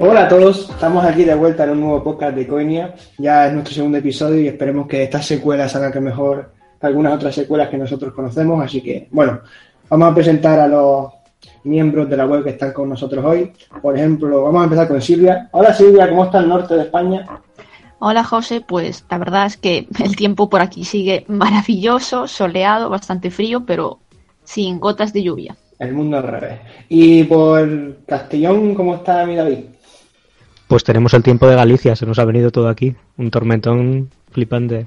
Hola a todos, estamos aquí de vuelta en un nuevo podcast de Coinia. Ya es nuestro segundo episodio y esperemos que estas secuelas hagan que mejor algunas otras secuelas que nosotros conocemos. Así que, bueno, vamos a presentar a los miembros de la web que están con nosotros hoy. Por ejemplo, vamos a empezar con Silvia. Hola Silvia, ¿cómo está el norte de España? Hola José, pues la verdad es que el tiempo por aquí sigue maravilloso, soleado, bastante frío, pero sin gotas de lluvia. El mundo al revés. Y por Castellón, ¿cómo está mi David? Pues tenemos el tiempo de Galicia, se nos ha venido todo aquí. Un tormentón flipante.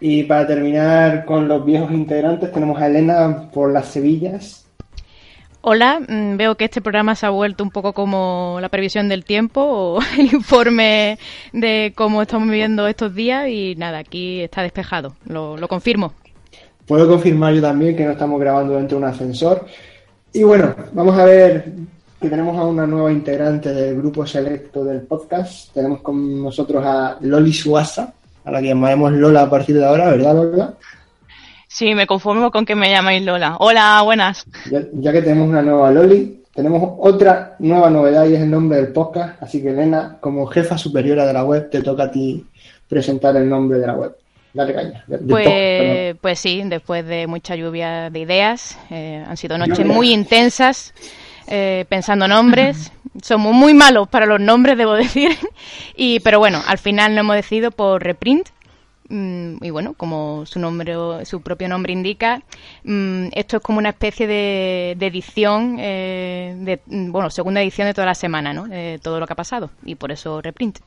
Y para terminar con los viejos integrantes, tenemos a Elena por las Sevillas. Hola, mm, veo que este programa se ha vuelto un poco como la previsión del tiempo o el informe de cómo estamos viviendo estos días y nada, aquí está despejado, lo, lo confirmo. Puedo confirmar yo también que no estamos grabando dentro de un ascensor. Y bueno, vamos a ver que tenemos a una nueva integrante del grupo selecto del podcast. Tenemos con nosotros a Loli Suasa, a la que llamaremos Lola a partir de ahora, ¿verdad Lola? Sí, me conformo con que me llamáis Lola. Hola, buenas. Ya, que tenemos una nueva Loli, tenemos otra nueva novedad y es el nombre del podcast. Así que, Elena, como jefa superiora de la web, te toca a ti presentar el nombre de la web. Dale caña. pues, pues sí, después de mucha lluvia de ideas, eh, han sido noches muy intensas. Eh, pensando nombres. Somos muy malos para los nombres, debo decir. y, pero bueno, al final nos hemos decidido por reprint, Mm, y bueno, como su nombre, su propio nombre indica, mm, esto es como una especie de, edición, eh, de, mm, bueno, segunda edición de toda la semana, ¿no? De todo lo que ha pasado y por eso reprint.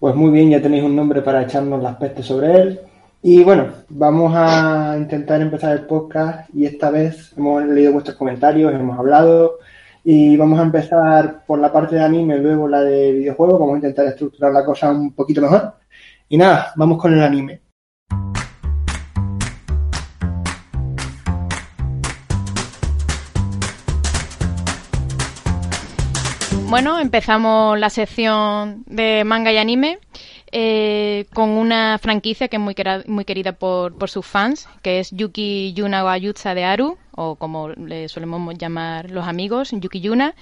Pues muy bien, ya tenéis un nombre para echarnos las pestes sobre él. Y bueno, vamos a intentar empezar el podcast y esta vez hemos leído vuestros comentarios, hemos hablado y vamos a empezar por la parte de anime, luego la de videojuegos, vamos a intentar estructurar la cosa un poquito mejor. Y nada, vamos con el anime. Bueno, empezamos la sección de manga y anime eh, con una franquicia que es muy, muy querida por, por, sus fans, que es Yuki Yuna wa Yutsa de Aru, o como le solemos llamar los amigos, Yuki Yuna,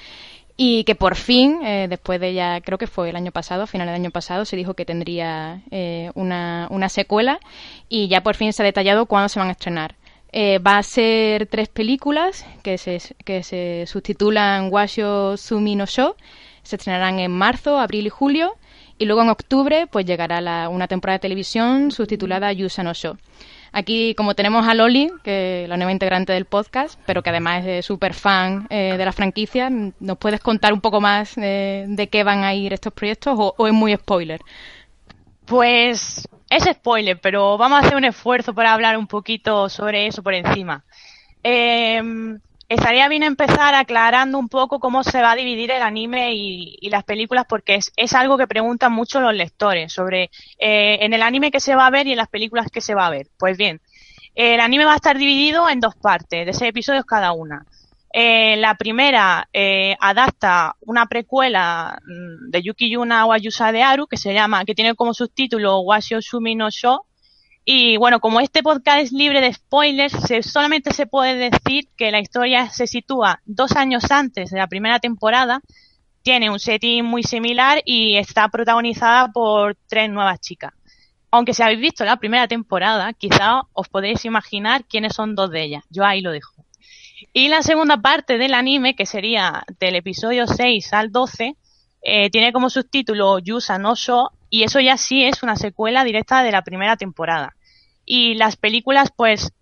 y que por fin, eh, después de ya, creo que fue el año pasado, a finales del año pasado, se dijo que tendría eh, una, secuela y ya por fin se ha detallado cuándo se van a estrenar. Eh, va a ser tres películas que se, que se subtitulan Washo Sumi no Sho, se estrenarán en marzo, abril y julio y luego en octubre pues llegará la, una temporada de televisión subtitulada Yusa no Sho. Aquí, como tenemos a Loli, que la nueva integrante del podcast, pero que además es súper fan eh, de la franquicia, ¿nos puedes contar un poco más eh, de qué van a ir estos proyectos o, es muy spoiler? Pues es spoiler, pero vamos a hacer un esfuerzo para hablar un poquito sobre eso por encima. Eh, estaría bien empezar aclarando un poco cómo se va a dividir el anime y, las películas, porque es, algo que preguntan mucho los lectores sobre eh, en el anime que se va a ver y en las películas que se va a ver. Pues bien, el anime va a estar dividido en dos partes, de seis episodios cada una. Eh, la primera eh, adapta una precuela mm, de Yuki Yuna o Ayusa de Aru que se llama, que tiene como subtítulo Washio Sumi no Sho, y bueno, como este podcast es libre de spoilers, solamente se puede decir que la historia se sitúa dos años antes de la primera temporada, tiene un setting muy similar y está protagonizada por tres nuevas chicas. Aunque si habéis visto la primera temporada, quizá os podéis imaginar quiénes son dos de ellas. Yo ahí lo dejo. Y la segunda parte del anime, que sería del episodio 6 al 12, eh, tiene como subtítulo Yusa no Sho y eso ya sí es una secuela directa de la primera temporada. Y las películas, pues,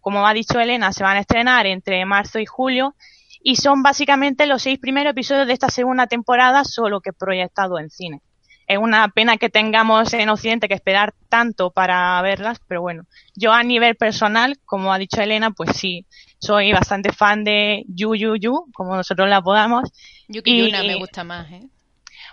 como ha dicho Elena, se van a estrenar entre marzo y julio y son básicamente los seis primeros episodios de esta segunda temporada, solo que proyectado en cine. Es una pena que tengamos en Occidente que esperar tanto para verlas, pero bueno, yo a nivel personal, como ha dicho Elena, pues sí, soy bastante fan de Yu Yu Yu, como nosotros la podamos. Yuki Yuna me gusta más, ¿eh?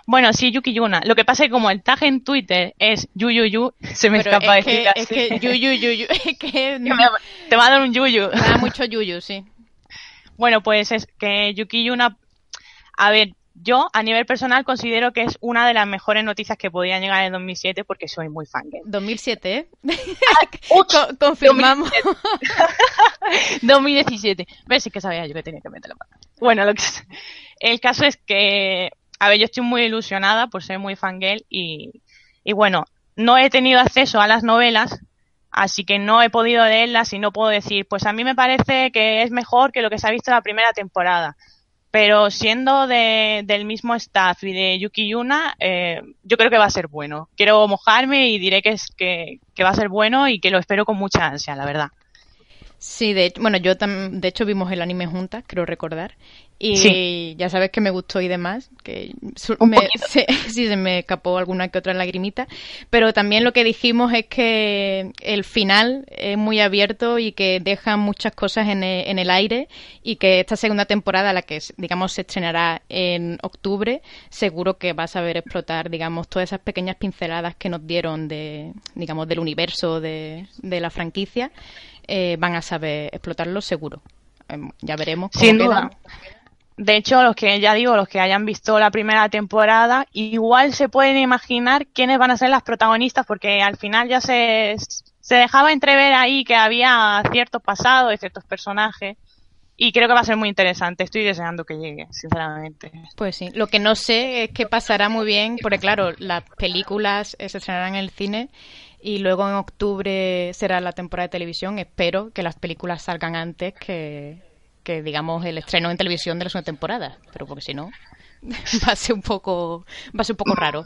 Bueno, sí, Yuki Yuna. Lo que pasa es que como el tag en Twitter es Yu Yu Yu, se me escapa es decir que, Es que Yu Yu Yu, yu es que... te va a dar un Yuyu. Me da mucho Yuyu, sí. Bueno, pues es que Yuki Yuna... A ver, yo a nivel personal considero que es una de las mejores noticias que podían llegar en 2007 porque soy muy fan. 2007, ¿eh? Ah, confirmamos. 2017. ¿Ves? Es que sabía yo que tenía que meterlo. Bueno, lo que... el caso es que a ver, yo estoy muy ilusionada por ser muy fangirl y, y bueno, no he tenido acceso a las novelas, así que no he podido leerlas y no puedo decir, pues a mí me parece que es mejor que lo que se ha visto en la primera temporada. Pero siendo de, del mismo staff y de Yuki Yuna, eh, yo creo que va a ser bueno. Quiero mojarme y diré que, es, que, va a ser bueno y que lo espero con mucha ansia, la verdad. Sí, de bueno, yo de hecho vimos el anime juntas, creo recordar, y ya sabes que me gustó y demás, que me, se, sí se me escapó alguna que otra lagrimita, pero también lo que dijimos es que el final es muy abierto y que deja muchas cosas en el, en el aire y que esta segunda temporada, la que digamos se estrenará en octubre, seguro que va a saber explotar, digamos, todas esas pequeñas pinceladas que nos dieron de, digamos, del universo de, de la franquicia eh, van a saber explotarlo seguro. Em, ya veremos. Cómo Sin duda. De hecho, los que ya digo, los que hayan visto la primera temporada, igual se pueden imaginar quiénes van a ser las protagonistas, porque al final ya se, se dejaba entrever ahí que había ciertos pasados de ciertos personajes. Y creo que va a ser muy interesante. Estoy deseando que llegue, sinceramente. Pues sí. Lo que no sé es que pasará muy bien, porque claro, las películas se estrenarán en el cine y luego en octubre será la temporada de televisión. Espero que las películas salgan antes que, que digamos, el estreno en televisión de la segunda temporada. Pero porque si no, va a ser un poco, va a ser un poco raro.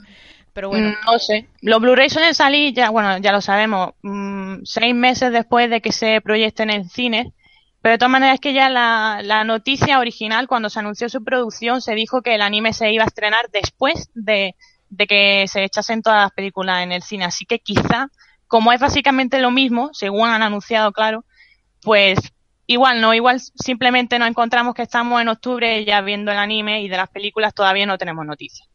Pero bueno. Mm, no sé. Los Blu-ray suelen salir, ya, bueno, ya lo sabemos, mmm, seis meses después de que se proyecten en cine. Pero de todas maneras es que ya la, la noticia original, cuando se anunció su producción, se dijo que el anime se iba a estrenar después de, de que se echasen todas las películas en el cine. Así que quizá, como es básicamente lo mismo, según han anunciado, claro, pues igual no, igual simplemente nos encontramos que estamos en octubre ya viendo el anime y de las películas todavía no tenemos noticias.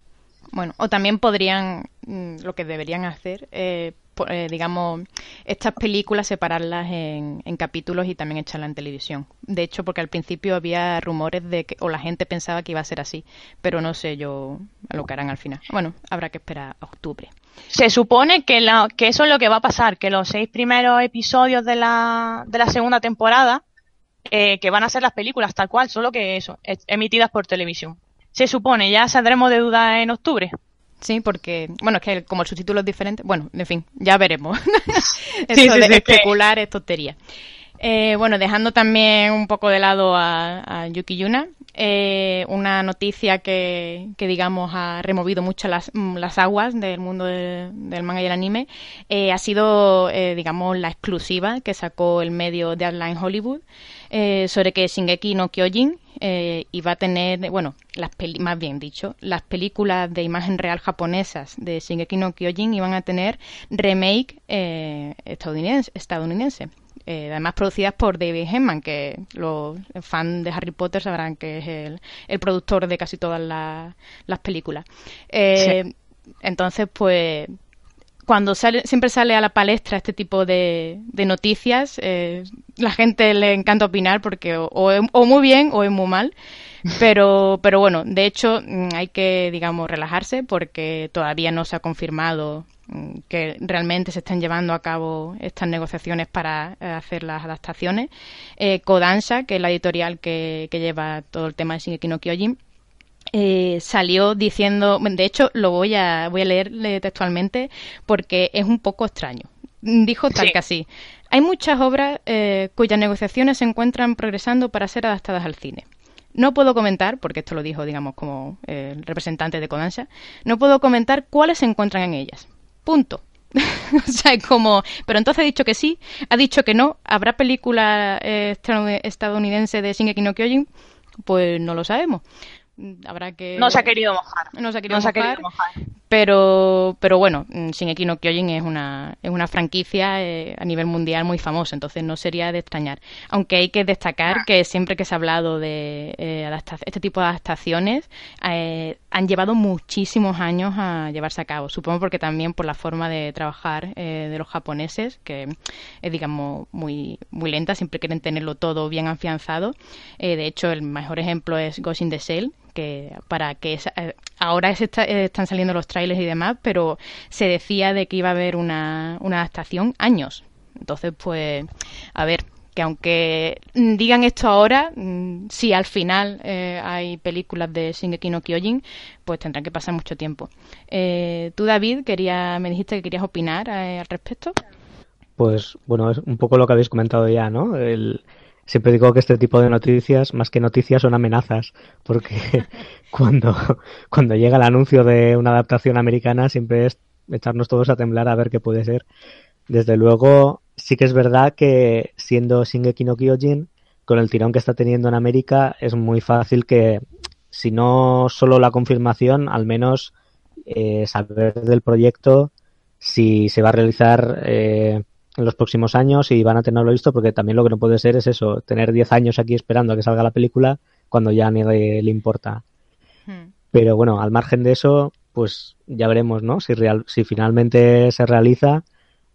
Bueno, o también podrían, mm, lo que deberían hacer, eh, eh, digamos, estas películas separarlas en, en, capítulos y también echarlas en televisión. De hecho, porque al principio había rumores de que, o la gente pensaba que iba a ser así, pero no sé yo lo que harán al final. Bueno, habrá que esperar a octubre. Se supone que, la, que eso es lo que va a pasar, que los seis primeros episodios de la, de la segunda temporada, eh, que van a ser las películas tal cual, solo que eso, emitidas por televisión se supone, ya saldremos de duda en octubre. Sí, porque, bueno, es que como el subtítulo es diferente, bueno, en fin, ya veremos. Eso sí, sí, de especular es tontería. Eh, bueno, dejando también un poco de lado a, a Yuki Yuna, eh, una noticia que, que, digamos, ha removido mucho las, las aguas del mundo de, del manga y el anime, eh, ha sido, eh, digamos, la exclusiva que sacó el medio Deadline Hollywood eh, sobre que Shingeki no Kyojin eh, iba a tener, bueno, las más bien dicho, las películas de imagen real japonesas de Shingeki no Kyojin iban a tener remake eh, estadounidense, estadounidense. Eh, además producidas por David Hemman, que los fans de Harry Potter sabrán que es el, el productor de casi todas la, las películas. Eh, sí. Entonces, pues cuando sale, siempre sale a la palestra este tipo de, de noticias, eh, la gente le encanta opinar porque o, o, o, muy bien o es muy mal. Pero, pero bueno, de hecho mm, hay que, digamos, relajarse porque todavía no se ha confirmado mm, que realmente se están llevando a cabo estas negociaciones para eh, hacer las adaptaciones. Eh, Kodansha, que es la editorial que, que lleva todo el tema de Shingeki no Kyojin, eh, salió diciendo, de hecho lo voy a, voy a leer textualmente porque es un poco extraño. Dijo tal sí. que así. Hay muchas obras eh, cuyas negociaciones se encuentran progresando para ser adaptadas al cine. No puedo comentar, porque esto lo dijo, digamos, como eh, el representante de Kodansha, no puedo comentar cuáles se encuentran en ellas. Punto. o sea, es como, pero entonces ha dicho que sí, ha dicho que no, ¿habrá película eh, estadounidense de Shingeki no Kyojin? Pues no lo sabemos habrá que no se ha querido mojar. No se ha querido, no mojar, se ha querido mojar, pero pero bueno Shingeki no Kyojin es una es una franquicia eh, a nivel mundial muy famosa entonces no sería de extrañar. Aunque hay que destacar ah. que siempre que se ha hablado de eh, este tipo de adaptaciones eh, han llevado muchísimos años a llevarse a cabo. Supongo porque también por la forma de trabajar eh, de los japoneses que es digamos muy muy lenta siempre quieren tenerlo todo bien afianzado. De hecho el mejor ejemplo es Ghost in the Shell que para que esa, eh, ahora está, eh, están saliendo los trailers y demás, pero se decía de que iba a haber una, una adaptación años. Entonces, pues, a ver, que aunque digan esto ahora, mm, si al final eh, hay películas de Shingeki no Kyojin, pues tendrán que pasar mucho tiempo. Eh, tú, David, quería, me dijiste que querías opinar eh, al respecto. Pues bueno, es un poco lo que habéis comentado ya, ¿no? El, siempre digo que este tipo de noticias, más que noticias, son amenazas, porque cuando, cuando llega el anuncio de una adaptación americana siempre es echarnos todos a temblar a ver qué puede ser. Desde luego, sí que es verdad que siendo Shingeki no Kyojin, con el tirón que está teniendo en América, es muy fácil que, si no solo la confirmación, al menos eh, saber del proyecto, si se va a realizar eh, en los próximos años y van a tenerlo listo, porque también lo que no puede ser es eso, tener 10 años aquí esperando a que salga la película cuando ya ni le importa. Hmm. Pero bueno, al margen de eso, pues ya veremos, ¿no? Si, real, si finalmente se realiza,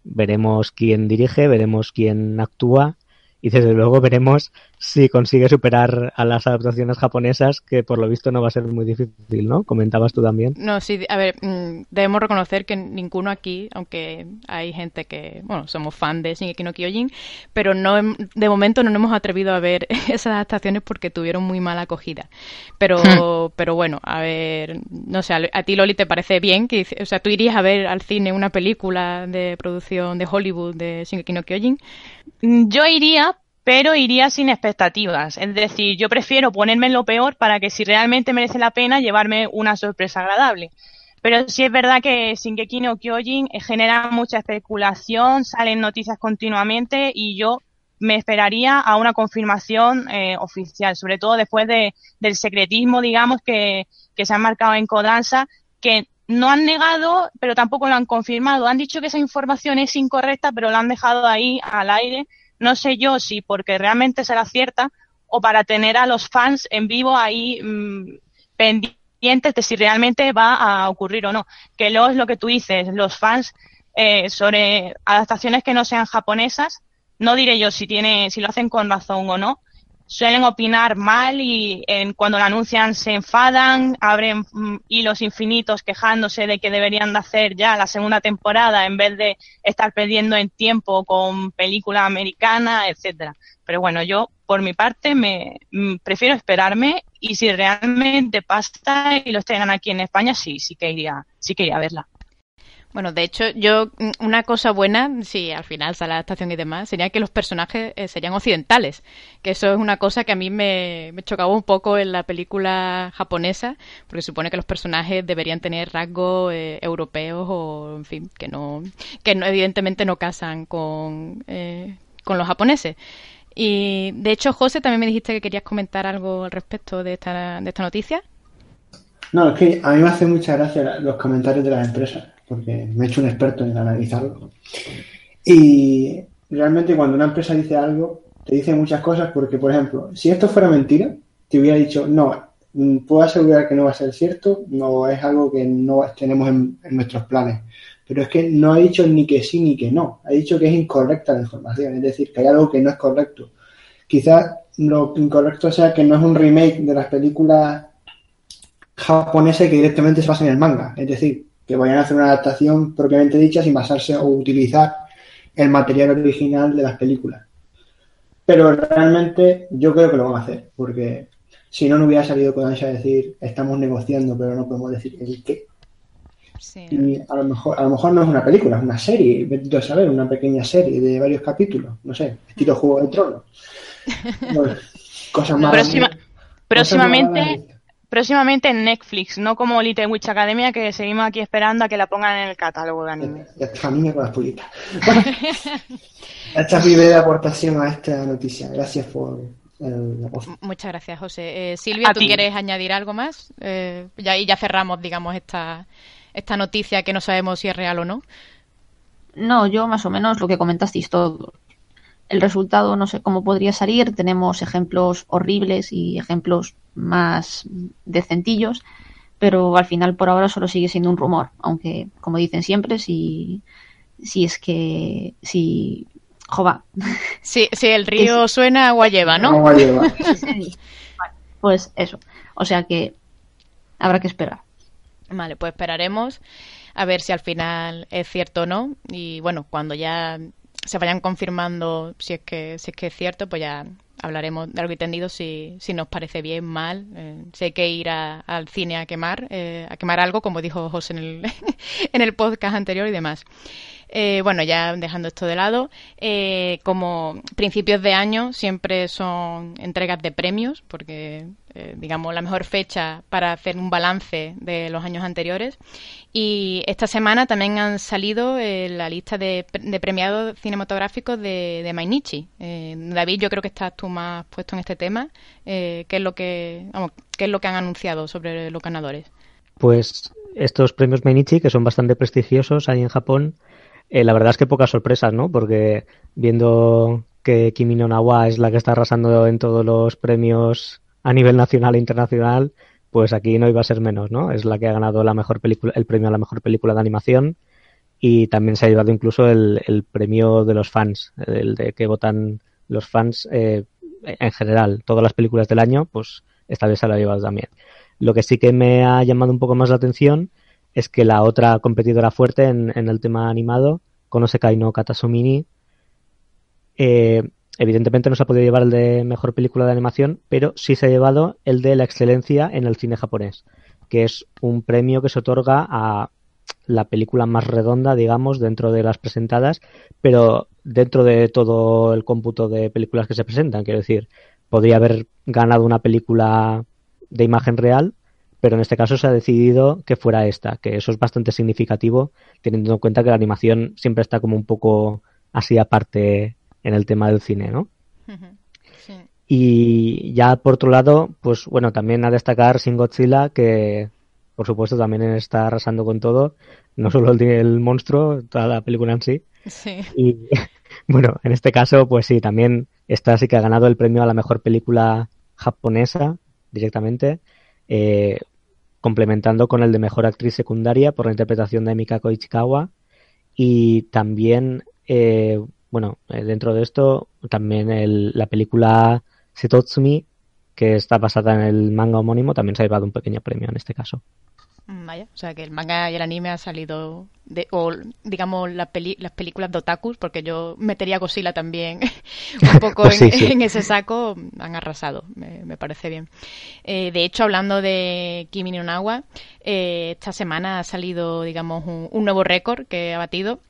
veremos quién dirige, veremos quién actúa y desde luego veremos si consigue superar a las adaptaciones japonesas, que por lo visto no va a ser muy difícil, ¿no? Comentabas tú también. No, sí, a ver, mm, debemos reconocer que ninguno aquí, aunque hay gente que, bueno, somos fan de Shingeki no Kyojin, pero no, de momento no nos hemos atrevido a ver esas adaptaciones porque tuvieron muy mala acogida. Pero, hmm. pero bueno, a ver, no sé, a ti Loli te parece bien que, o sea, tú irías a ver al cine una película de producción de Hollywood de Shingeki no Kyojin. Yo iría, pero iría sin expectativas. Es decir, yo prefiero ponerme en lo peor para que si realmente merece la pena llevarme una sorpresa agradable. Pero sí es verdad que Shingeki no Kyojin genera mucha especulación, salen noticias continuamente y yo me esperaría a una confirmación eh, oficial, sobre todo después de, del secretismo, digamos, que, que se ha marcado en Kodansa, que no han negado, pero tampoco lo han confirmado. Han dicho que esa información es incorrecta, pero la han dejado ahí al aire no sé yo si porque realmente será cierta o para tener a los fans en vivo ahí mm, pendientes de si realmente va a ocurrir o no. Que luego es lo que tú dices, los fans eh, sobre adaptaciones que no sean japonesas, no diré yo si tiene, si lo hacen con razón o no, suelen opinar mal y en, cuando lo anuncian se enfadan, abren mm, hilos infinitos quejándose de que deberían de hacer ya la segunda temporada en vez de estar perdiendo en tiempo con película americana, etcétera. Pero bueno, yo por mi parte me mm, prefiero esperarme y si realmente pasa y lo estrenan aquí en España, sí, sí que iría, sí que iría a verla. Bueno, de hecho, yo, mm, una cosa buena, si al final sale la adaptación y demás, sería que los personajes eh, serían occidentales. Que eso es una cosa que a mí me, chocaba un poco en la película japonesa, porque supone que los personajes deberían tener rasgos eh, europeos o, en fin, que no, que no, evidentemente no casan con, eh, con los japoneses. Y de hecho, José, también me dijiste que querías comentar algo al respecto de esta, de esta noticia. No, es que a mí me hace mucha gracia los comentarios de las empresas porque me he hecho un experto en analizarlo. Y realmente cuando una empresa dice algo, te dice muchas cosas porque, por ejemplo, si esto fuera mentira, te hubiera dicho, no, mm, puedo asegurar que no va a ser cierto, no es algo que no tenemos en, nuestros planes. Pero es que no ha dicho ni que sí ni que no, ha dicho que es incorrecta la información, es decir, que hay algo que no es correcto. Quizás lo incorrecto sea que no es un remake de las películas japonesas que directamente se basan en el manga, es decir, que vayan a hacer una adaptación propiamente dicha sin basarse o utilizar el material original de las películas. Pero realmente yo creo que lo van a hacer, porque si no, no hubiera salido con Ansha a decir estamos negociando, pero no podemos decir el qué. Y a lo mejor, a lo mejor no es una película, es una serie, a saber, una pequeña serie de varios capítulos, no sé, estilo Juego de Tronos. cosas más. próximamente, próximamente en Netflix, no como Little Witch Academia, que seguimos aquí esperando a que la pongan en el catálogo de anime. Ya está con las pullitas. esta es mi breve aportación a esta noticia. Gracias por el Muchas gracias, José. Eh, Silvia, ¿tú quieres añadir algo más? Eh, ya, y ya cerramos, digamos, esta, esta noticia que no sabemos si es real o no. No, yo más o menos lo que comentasteis todo el resultado no sé cómo podría salir. Tenemos ejemplos horribles y ejemplos más decentillos, pero al final por ahora solo sigue siendo un rumor, aunque como dicen siempre, si, si es que si jova. Si, si el río suena, agua lleva, ¿no? Agua lleva. pues eso. O sea que habrá que esperar. Vale, pues esperaremos a ver si al final es cierto o no. Y bueno, cuando ya se vayan confirmando si es que si es que es cierto, pues ya hablaremos de algo entendido si, si nos parece bien, mal, eh, si hay que ir al cine a quemar, eh, a quemar algo, como dijo José en el, en el podcast anterior y demás. Eh, bueno, ya dejando esto de lado, eh, como principios de año siempre son entregas de premios, porque eh, digamos la mejor fecha para hacer un balance de los años anteriores. Y esta semana también han salido la lista de, premiados cinematográficos de, de Mainichi. David, yo creo que estás tú más puesto en este tema. ¿qué es lo que, vamos, qué es lo que han anunciado sobre los ganadores? Pues estos premios Mainichi, que son bastante prestigiosos ahí en Japón, eh, la verdad es que pocas sorpresas, ¿no? Porque viendo que Kimi no Nawa es la que está arrasando en todos los premios a nivel nacional e internacional, pues aquí no iba a ser menos, ¿no? Es la que ha ganado la mejor película, el premio a la mejor película de animación y también se ha llevado incluso el, el premio de los fans, el de que votan los fans eh, en general, todas las películas del año, pues esta vez se la ha llevado también. Lo que sí que me ha llamado un poco más la atención es que la otra competidora fuerte en, el tema animado, Konosekai no Katasumini, eh, evidentemente no se ha podido llevar el de mejor película de animación, pero sí se ha llevado el de la excelencia en el cine japonés, que es un premio que se otorga a la película más redonda, digamos, dentro de las presentadas, pero dentro de todo el cómputo de películas que se presentan. Quiero decir, podría haber ganado una película de imagen real, pero en este caso se ha decidido que fuera esta, que eso es bastante significativo, teniendo en cuenta que la animación siempre está como un poco así aparte en el tema del cine, ¿no? Y ya por otro lado, pues bueno, también a destacar Sin Godzilla, que por supuesto también está arrasando con todo, no solo el, el monstruo, toda la película en sí. sí. Y bueno, en este caso, pues sí, también esta sí que ha ganado el premio a la mejor película japonesa directamente. Eh, complementando con el de mejor actriz secundaria por la interpretación de Mikako Ichikawa y también eh, bueno eh, dentro de esto también el, la película Setotsumi que está basada en el manga homónimo también se ha llevado un pequeño premio en este caso vaya, o sea que el manga y el anime ha salido de, o digamos las películas de otakus, porque yo metería Godzilla también un poco pues en, ese saco, han arrasado, me, parece bien. Eh, de hecho, hablando de Kimi no Nawa, eh, esta semana ha salido, digamos, un nuevo récord que ha batido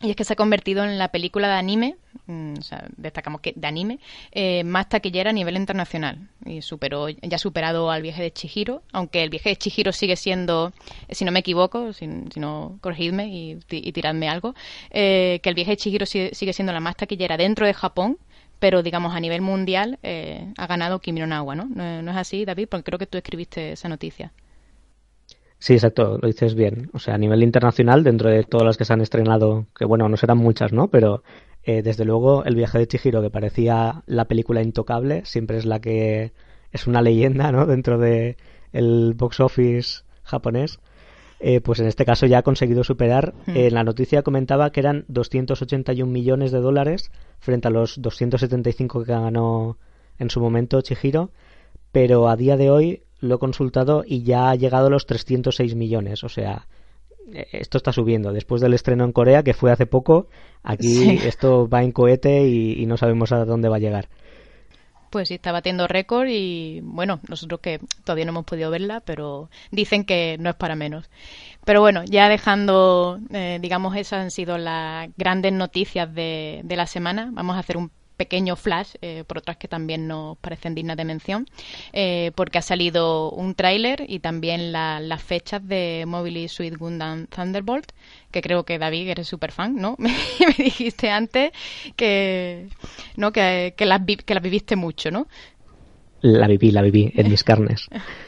y es que se ha convertido en la película de anime, mm, o sea, destacamos que de anime, eh, más taquillera a nivel internacional. Y superó, ya ha superado al viaje de Chihiro, aunque el viaje de Chihiro sigue siendo, si no me equivoco, si, no, corregidme y, tiradme algo, eh, que el viaje de Chihiro sigue, siendo la más taquillera dentro de Japón, pero digamos a nivel mundial eh, ha ganado Kimi no ¿no? ¿no? ¿no? es así, David? Porque creo que tú escribiste esa noticia. Sí, exacto, lo dices bien. O sea, a nivel internacional, dentro de todas las que se han estrenado, que bueno, no serán muchas, ¿no? Pero eh, desde luego el viaje de Chihiro, que parecía la película intocable, siempre es la que es una leyenda, ¿no? Dentro de el box office japonés. Eh, pues en este caso ya ha conseguido superar. Hmm. En la noticia comentaba que eran 281 millones de dólares frente a los 275 que ganó en su momento Chihiro, pero a día de hoy lo he consultado y ya ha llegado a los 306 millones. O sea, e, esto está subiendo. Después del estreno en Corea, que fue hace poco, aquí esto va en cohete y, no sabemos a dónde va a llegar. Pues sí, está batiendo récord y bueno, nosotros que todavía no hemos podido verla, pero dicen que no es para menos. Pero bueno, ya dejando, eh, digamos, esas han sido las grandes noticias de, de la semana, vamos a hacer un pequeño flash, eh, por otras que también nos parecen dignas de mención, eh, porque ha salido un tráiler y también las fechas de Mobile Suit Gundam Thunderbolt, que creo que David eres súper fan, ¿no? me, dijiste antes que, ¿no? que, que, las, que las viviste mucho, ¿no? La viví, la viví en mis carnes.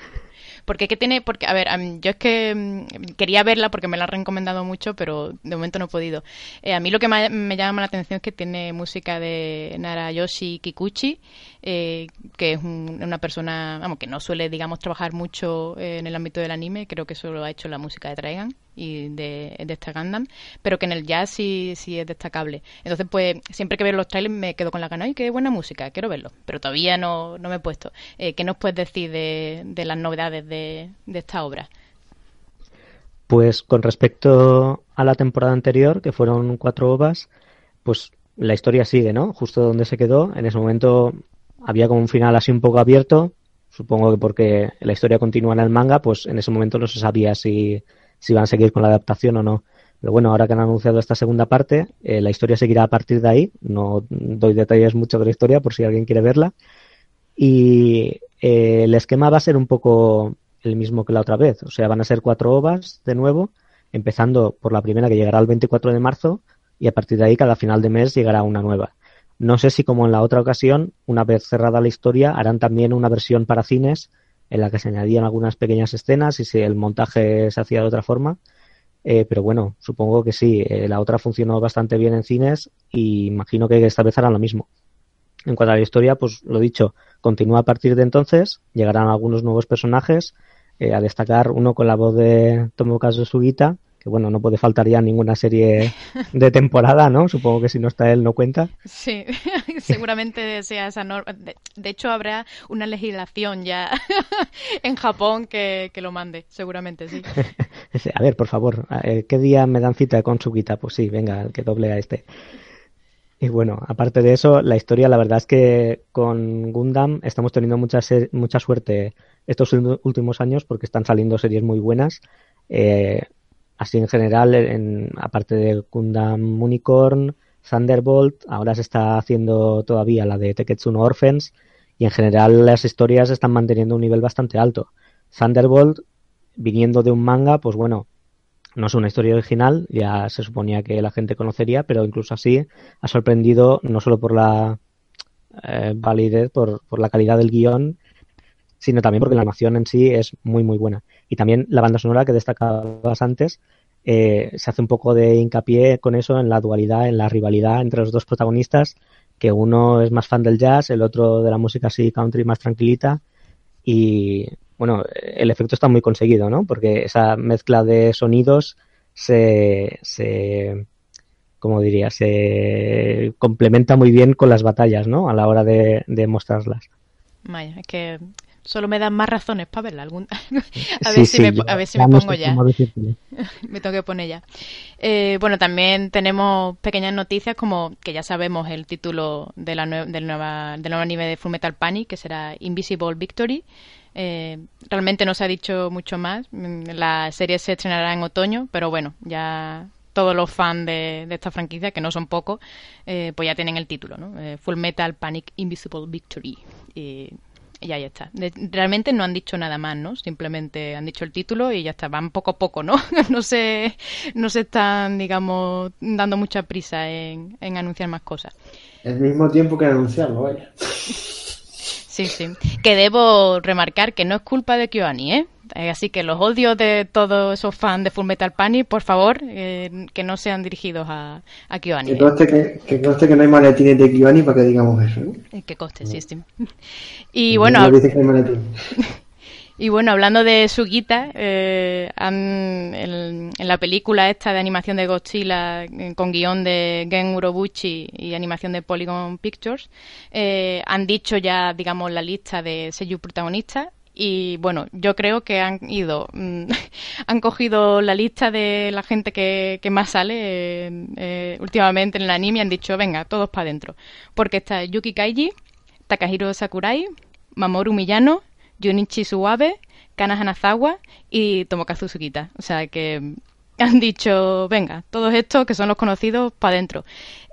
Porque qué tiene, porque a ver, yo es que mm, quería verla porque me la han recomendado mucho, pero de momento no he podido. Eh, a mí lo que me, llama la atención es que tiene música de Narayoshi Kikuchi, eh, que es una persona, vamos, que no suele, digamos, trabajar mucho en el ámbito del anime, creo que solo ha hecho la música de Trigun y de, de esta Gundam, pero que en el jazz sí, sí es destacable. Entonces, pues, siempre que veo los trailers me quedo con la gana, ¡ay, qué buena música! Quiero verlo, pero todavía no, no me he puesto. Eh, ¿Qué nos puedes decir de, de las novedades de, de esta obra? Pues con respecto a la temporada anterior, que fueron cuatro ovas, pues la historia sigue, ¿no? Justo donde se quedó. En ese momento había como un final así un poco abierto. Supongo que porque la historia continúa en el manga, pues en ese momento no se sabía si, si iban a seguir con la adaptación o no. Pero bueno, ahora que han anunciado esta segunda parte, eh, la historia seguirá a partir de ahí. No doy detalles mucho de la historia por si alguien quiere verla. Y eh, el esquema va a ser un poco el mismo que la otra vez. O sea, van a ser cuatro ovas de nuevo, empezando por la primera que llegará el 24 de marzo y a partir de ahí cada final de mes llegará una nueva. No sé si como en la otra ocasión, una vez cerrada la historia, harán también una versión para cines en la que se añadían algunas pequeñas escenas y si el montaje se hacía de otra forma. Eh, pero bueno, supongo que sí. Eh, la otra funcionó bastante bien en cines y imagino que esta vez harán lo mismo. En cuanto a la historia, pues lo dicho, continúa a partir de entonces, llegarán algunos nuevos personajes, eh, a destacar uno con la voz de Tomokazu Sugita, que bueno, no puede faltar ya ninguna serie de temporada, ¿no? Supongo que si no está él no cuenta. Sí, seguramente sea esa norma. De, hecho, habrá una legislación ya en Japón que, lo mande, seguramente, sí. a ver, por favor, ¿qué día me dan cita con Sugita? Pues sí, venga, que doble a este. Y bueno, aparte de eso, la historia, la verdad es que con Gundam estamos teniendo mucha, mucha suerte estos últimos años porque están saliendo series muy buenas. Eh, así en general, en, aparte de Gundam Unicorn, Thunderbolt, ahora se está haciendo todavía la de Teketsuno Orphans y en general las historias están manteniendo un nivel bastante alto. Thunderbolt, viniendo de un manga, pues bueno, no es una historia original, ya se suponía que la gente conocería, pero incluso así ha sorprendido no solo por la eh, validez, por, por, la calidad del guion, sino también porque la animación en sí es muy, muy buena. Y también la banda sonora que destacabas antes, eh, se hace un poco de hincapié con eso en la dualidad, en la rivalidad entre los dos protagonistas, que uno es más fan del jazz, el otro de la música así country más tranquilita. Y bueno, el efecto está muy conseguido, ¿no? Porque esa mezcla de sonidos se, se como diría, se complementa muy bien con las batallas, ¿no? A la hora de, mostrarlas. Vaya, es que solo me dan más razones para verla. Algún... a, ver si me, a ver si me pongo ya. me tengo que poner ya. Eh, bueno, también tenemos pequeñas noticias como que ya sabemos el título de la del, nueva, del nuevo anime de Full Metal Panic, que será Invisible Victory. Eh, realmente no se ha dicho mucho más. Mm, la serie se estrenará en otoño, pero bueno, ya todos los fans de, esta franquicia, que no son pocos, eh, pues ya tienen el título, ¿no? Eh, Full Metal Panic Invisible Victory. Y, ahí está. realmente no han dicho nada más, ¿no? Simplemente han dicho el título y ya está. Van poco a poco, ¿no? no se, no se están, digamos, dando mucha prisa en, en anunciar más cosas. El mismo tiempo que anunciarlo, vaya. Sí, sí. Que debo remarcar que no es culpa de Kyoani, ¿eh? ¿Eh? Así que los odios de todos esos fans de Full Metal Panic, por favor, eh, que no sean dirigidos a, a Kyoani. Que conste que, que, conste que no hay maletines de Kyoani para que digamos eso. ¿eh? Que conste, sí, sí. Y bueno... Y bueno, hablando de Sugita, eh, en, la película esta de animación de Godzilla con guion de Gen Urobuchi y animación de Polygon Pictures, eh, han dicho ya, digamos, la lista de sellos protagonistas y bueno, yo creo que han ido, mm, han cogido la lista de la gente que, más sale eh, últimamente en el anime y han dicho, venga, todos para adentro. Porque está Yuki Kaiji, Takahiro Sakurai, Mamoru Miyano, Junichi Suabe, Kana Hanazawa y Tomokazu Sugita. O sea que han dicho, venga, todos estos que son los conocidos para adentro.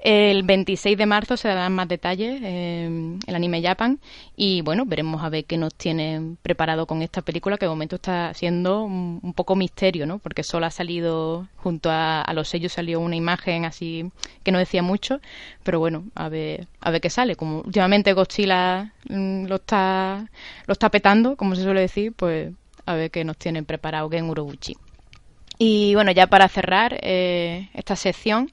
El 26 de marzo se darán más detalles en el Anime Japan y bueno, veremos a ver qué nos tienen preparado con esta película que de momento está siendo un, poco misterio, ¿no? Porque solo ha salido, junto a, los sellos salió una imagen así que no decía mucho, pero bueno, a ver, a ver qué sale. Como últimamente Godzilla mm, lo está, lo está petando, como se suele decir, pues a ver qué nos tienen preparado Gen Urobuchi. Y bueno, ya para cerrar eh, esta sección,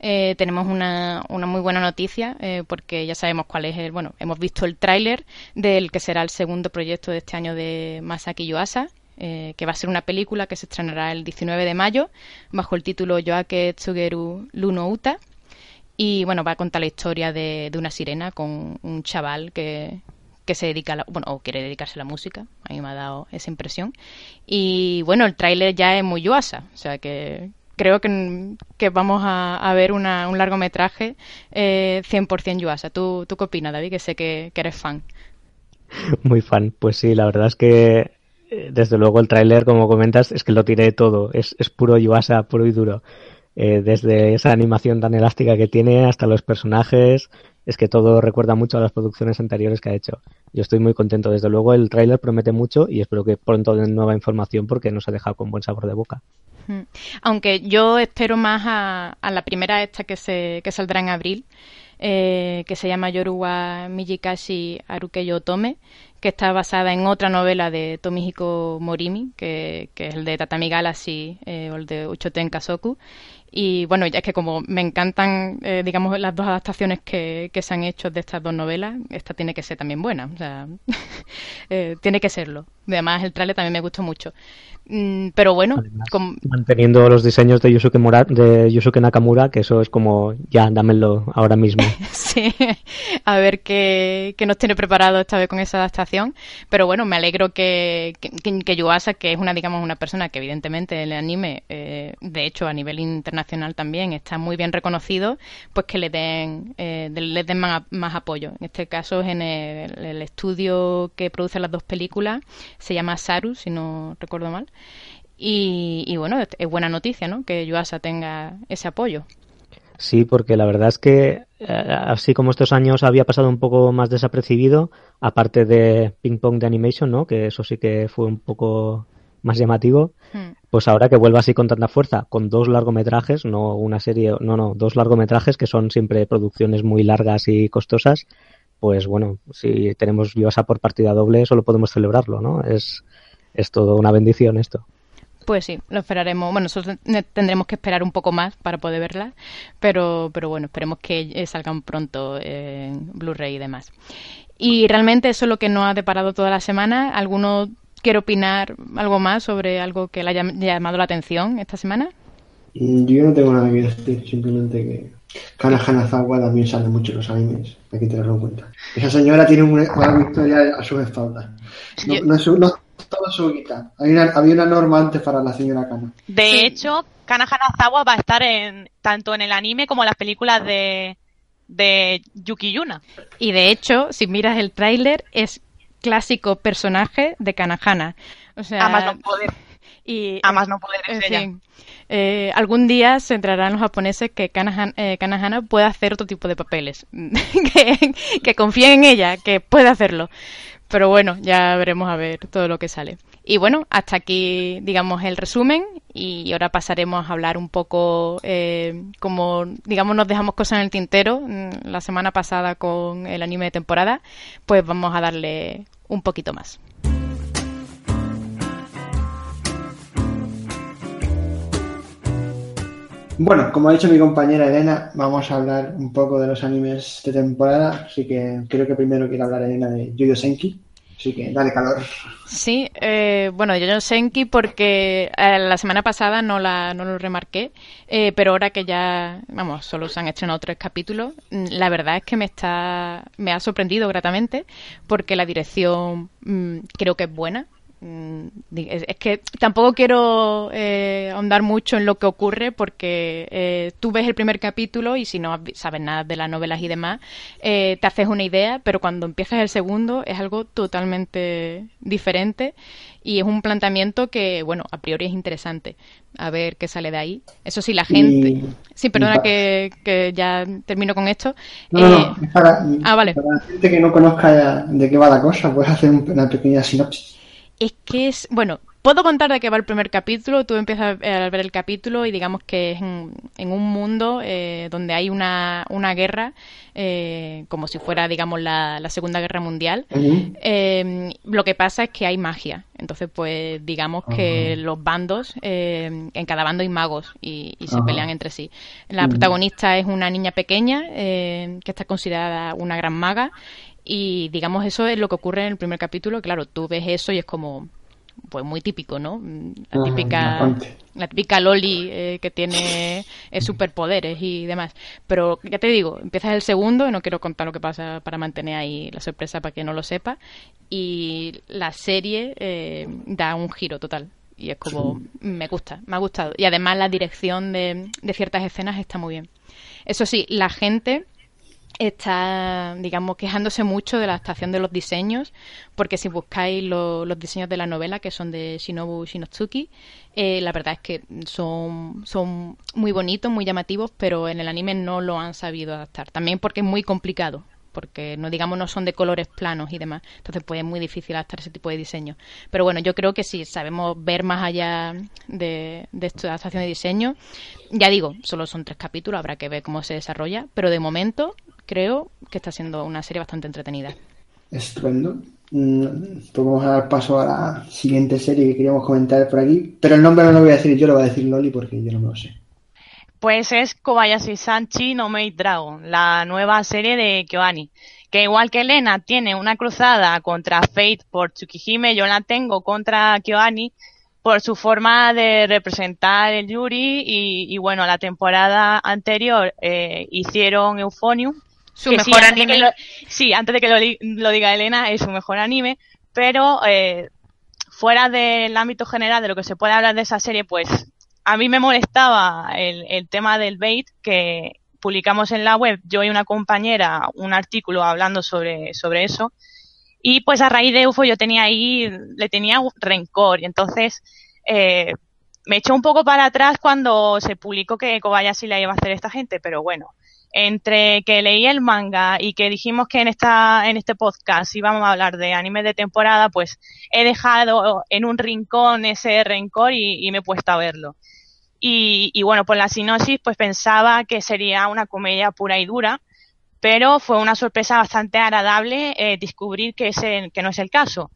eh, tenemos una, una, muy buena noticia eh, porque ya sabemos cuál es el, bueno, hemos visto el tráiler del que será el segundo proyecto de este año de Masaki Yuasa, que va a ser una película que se estrenará el 19 de mayo bajo el título Yoake Tsugeru Luno Uta. Y bueno, va a contar la historia de, de una sirena con un chaval que, que se dedica a la, bueno, o quiere dedicarse a la música, a mí me ha dado esa impresión. Y bueno, el tráiler ya es muy yuasa, o sea que, creo que, que vamos a, ver un largometraje eh, 100% Yuasa. ¿Tú, ¿Tú qué opinas, David? Que sé que, eres fan. Muy fan. Pues sí, la verdad es que eh, desde luego el tráiler, como comentas, es que lo tiene todo. Es, es puro Yuasa, puro y duro. Eh, desde esa animación tan elástica que tiene hasta los personajes, es que todo recuerda mucho a las producciones anteriores que ha hecho. Yo estoy muy contento. Desde luego el tráiler promete mucho y espero que pronto den nueva información porque nos ha dejado con buen sabor de boca. Aunque yo espero más a, la primera esta que, se, que saldrá en abril, eh, que se llama Yoruba Mijikashi Arukeyo Otome, que está basada en otra novela de Tomihiko Morimi, que, es el de Tatami Galaxy eh, o el de Uchoten Kasoku. Y bueno, ya es que como me encantan, eh, digamos, las dos adaptaciones que, que, se han hecho de estas dos novelas, esta tiene que ser también buena. O sea, tiene que serlo. Además, el trailer también me gustó mucho. Mm, pero bueno, manteniendo los diseños de Yusuke, de Yusuke Nakamura, que eso es como, ya, dámelo ahora mismo. sí, a ver qué, nos tiene preparado esta vez con esa adaptación. Pero bueno, me alegro que, que, Yuasa, que es una, digamos, una persona que evidentemente el anime, eh, de hecho a nivel internacional también está muy bien reconocido, pues que le den, eh, le den más, apoyo. En este caso es en el estudio que produce las dos películas, se llama Saru, si no recuerdo mal. Y, bueno, es buena noticia, ¿no? Que Yuasa tenga ese apoyo. Sí, porque la verdad es que eh, así como estos años había pasado un poco más desapercibido, aparte de Ping Pong de Animation, ¿no? Que eso sí que fue un poco más llamativo, hmm. pues ahora que vuelva así con tanta fuerza, con dos largometrajes, no una serie, no, no, dos largometrajes que son siempre producciones muy largas y costosas, pues bueno, si tenemos Yuasa por partida doble, solo podemos celebrarlo, ¿no? Es, es todo una bendición esto. Pues sí, lo esperaremos. Bueno, nosotros tendremos que esperar un poco más para poder verla, pero, pero bueno, esperemos que eh, salgan pronto en Blu-ray y demás. Y realmente eso es lo que nos ha deparado toda la semana. ¿Alguno quiere opinar algo más sobre algo que le haya llamado la atención esta semana? Mm, yo no tengo nada que decir, simplemente que Kana Hanazawa también sale mucho en los animes, hay que tenerlo en cuenta. Esa señora tiene una, victoria a sus espaldas. No, no, es, no, todo su guita. había una norma antes para la señora Kana. De hecho, Kana Hanazawa va a estar en tanto en el anime como en las películas de, de Yuki Yuna. Y de hecho, si miras el tráiler, es clásico personaje de Kanahana. O sea, a más no poder. Y, a más no poder en eh, algún día se entrarán los japoneses que Kanahana, eh, puede hacer otro tipo de papeles. que, que confíen en ella, que puede hacerlo. Pero bueno, ya veremos a ver todo lo que sale. Y bueno, hasta aquí, digamos, el resumen y ahora pasaremos a hablar un poco, eh, como, digamos, nos dejamos cosas en el tintero mm, la semana pasada con el anime de temporada, pues vamos a darle un poquito más. Bueno, como ha dicho mi compañera Elena, vamos a hablar un poco de los animes de temporada, así que creo que primero quiero hablar Elena de Yuyo Senki, así que dale calor. Sí, eh, bueno, Yuyo Senki porque eh, la semana pasada no, la, no lo remarqué, eh, pero ahora que ya, vamos, solo se han estrenado tres capítulos, mm, la verdad es que me está, me ha sorprendido gratamente porque la dirección mm, creo que es buena, es que tampoco quiero eh, ahondar mucho en lo que ocurre porque eh, tú ves el primer capítulo y si no sabes nada de las novelas y demás, eh, te haces una idea, pero cuando empiezas el segundo es algo totalmente diferente y es un planteamiento que, bueno, a priori es interesante. A ver qué sale de ahí. Eso sí, la gente... Sí, perdona que, que, ya termino con esto. No, no, para, ah, vale. para la gente que no conozca de qué va la cosa, puedes hacer una pequeña sinopsis es que es, bueno, puedo contar de qué va el primer capítulo, tú empiezas a ver el capítulo y digamos que es en, un mundo eh, donde hay una, una guerra, eh, como si fuera, digamos, la, Segunda Guerra Mundial. Eh, lo que pasa es que hay magia. Entonces, pues digamos que los bandos, en cada bando hay magos y, se pelean entre sí. La protagonista es una niña pequeña que está considerada una gran maga y digamos, eso es lo que ocurre en el primer capítulo. Claro, tú ves eso y es como, pues muy típico, ¿no? La típica, la típica Loli eh, que tiene eh, superpoderes y demás. Pero ya te digo, empiezas el segundo, y no quiero contar lo que pasa para mantener ahí la sorpresa para que no lo sepa. Y la serie eh, da un giro total. Y es como, me gusta, me ha gustado. Y además la dirección de, de ciertas escenas está muy bien. Eso sí, la gente está, digamos, quejándose mucho de la adaptación de los diseños, porque si buscáis los diseños de la novela, que son de Shinobu Shinotsuki, eh, la verdad es que son, son muy bonitos, muy llamativos, pero en el anime no lo han sabido adaptar. También porque es muy complicado porque no digamos no son de colores planos y demás. Entonces pues es muy difícil adaptar ese tipo de diseño. Pero bueno, yo creo que si sabemos ver más allá de, de esta adaptación de diseño, ya digo, solo son tres capítulos, habrá que ver cómo se desarrolla, pero de momento creo que está siendo una serie bastante entretenida. Estupendo. Mm, pues vamos a dar paso a la siguiente serie que queríamos comentar por aquí, pero el nombre no lo voy a decir yo, lo va a decir Loli porque yo no me lo sé. Pues es Kobayashi Sanchi no Maid Dragon, la nueva serie de Kyoani. Que igual que Elena tiene una cruzada contra Fate por Tsukihime, yo la tengo contra Kyoani por su forma de representar el Yuri y, bueno, la temporada anterior eh, hicieron Euphonium. Su mejor anime. sí, antes de que lo, diga Elena, es su mejor anime, pero eh, fuera del ámbito general de lo que se puede hablar de esa serie, pues a mí me molestaba el, tema del bait que publicamos en la web, yo y una compañera, un artículo hablando sobre, sobre eso. Y pues a raíz de UFO yo tenía ahí, le tenía rencor. Y entonces eh, me echó un poco para atrás cuando se publicó que Kobayashi la iba a hacer esta gente, pero bueno, entre que leí el manga y que dijimos que en esta en este podcast íbamos a hablar de anime de temporada, pues he dejado en un rincón ese rencor y, y me he puesto a verlo. Y, bueno, por la sinopsis, pues pensaba que sería una comedia pura y dura, pero fue una sorpresa bastante agradable eh, descubrir que, que no es el caso.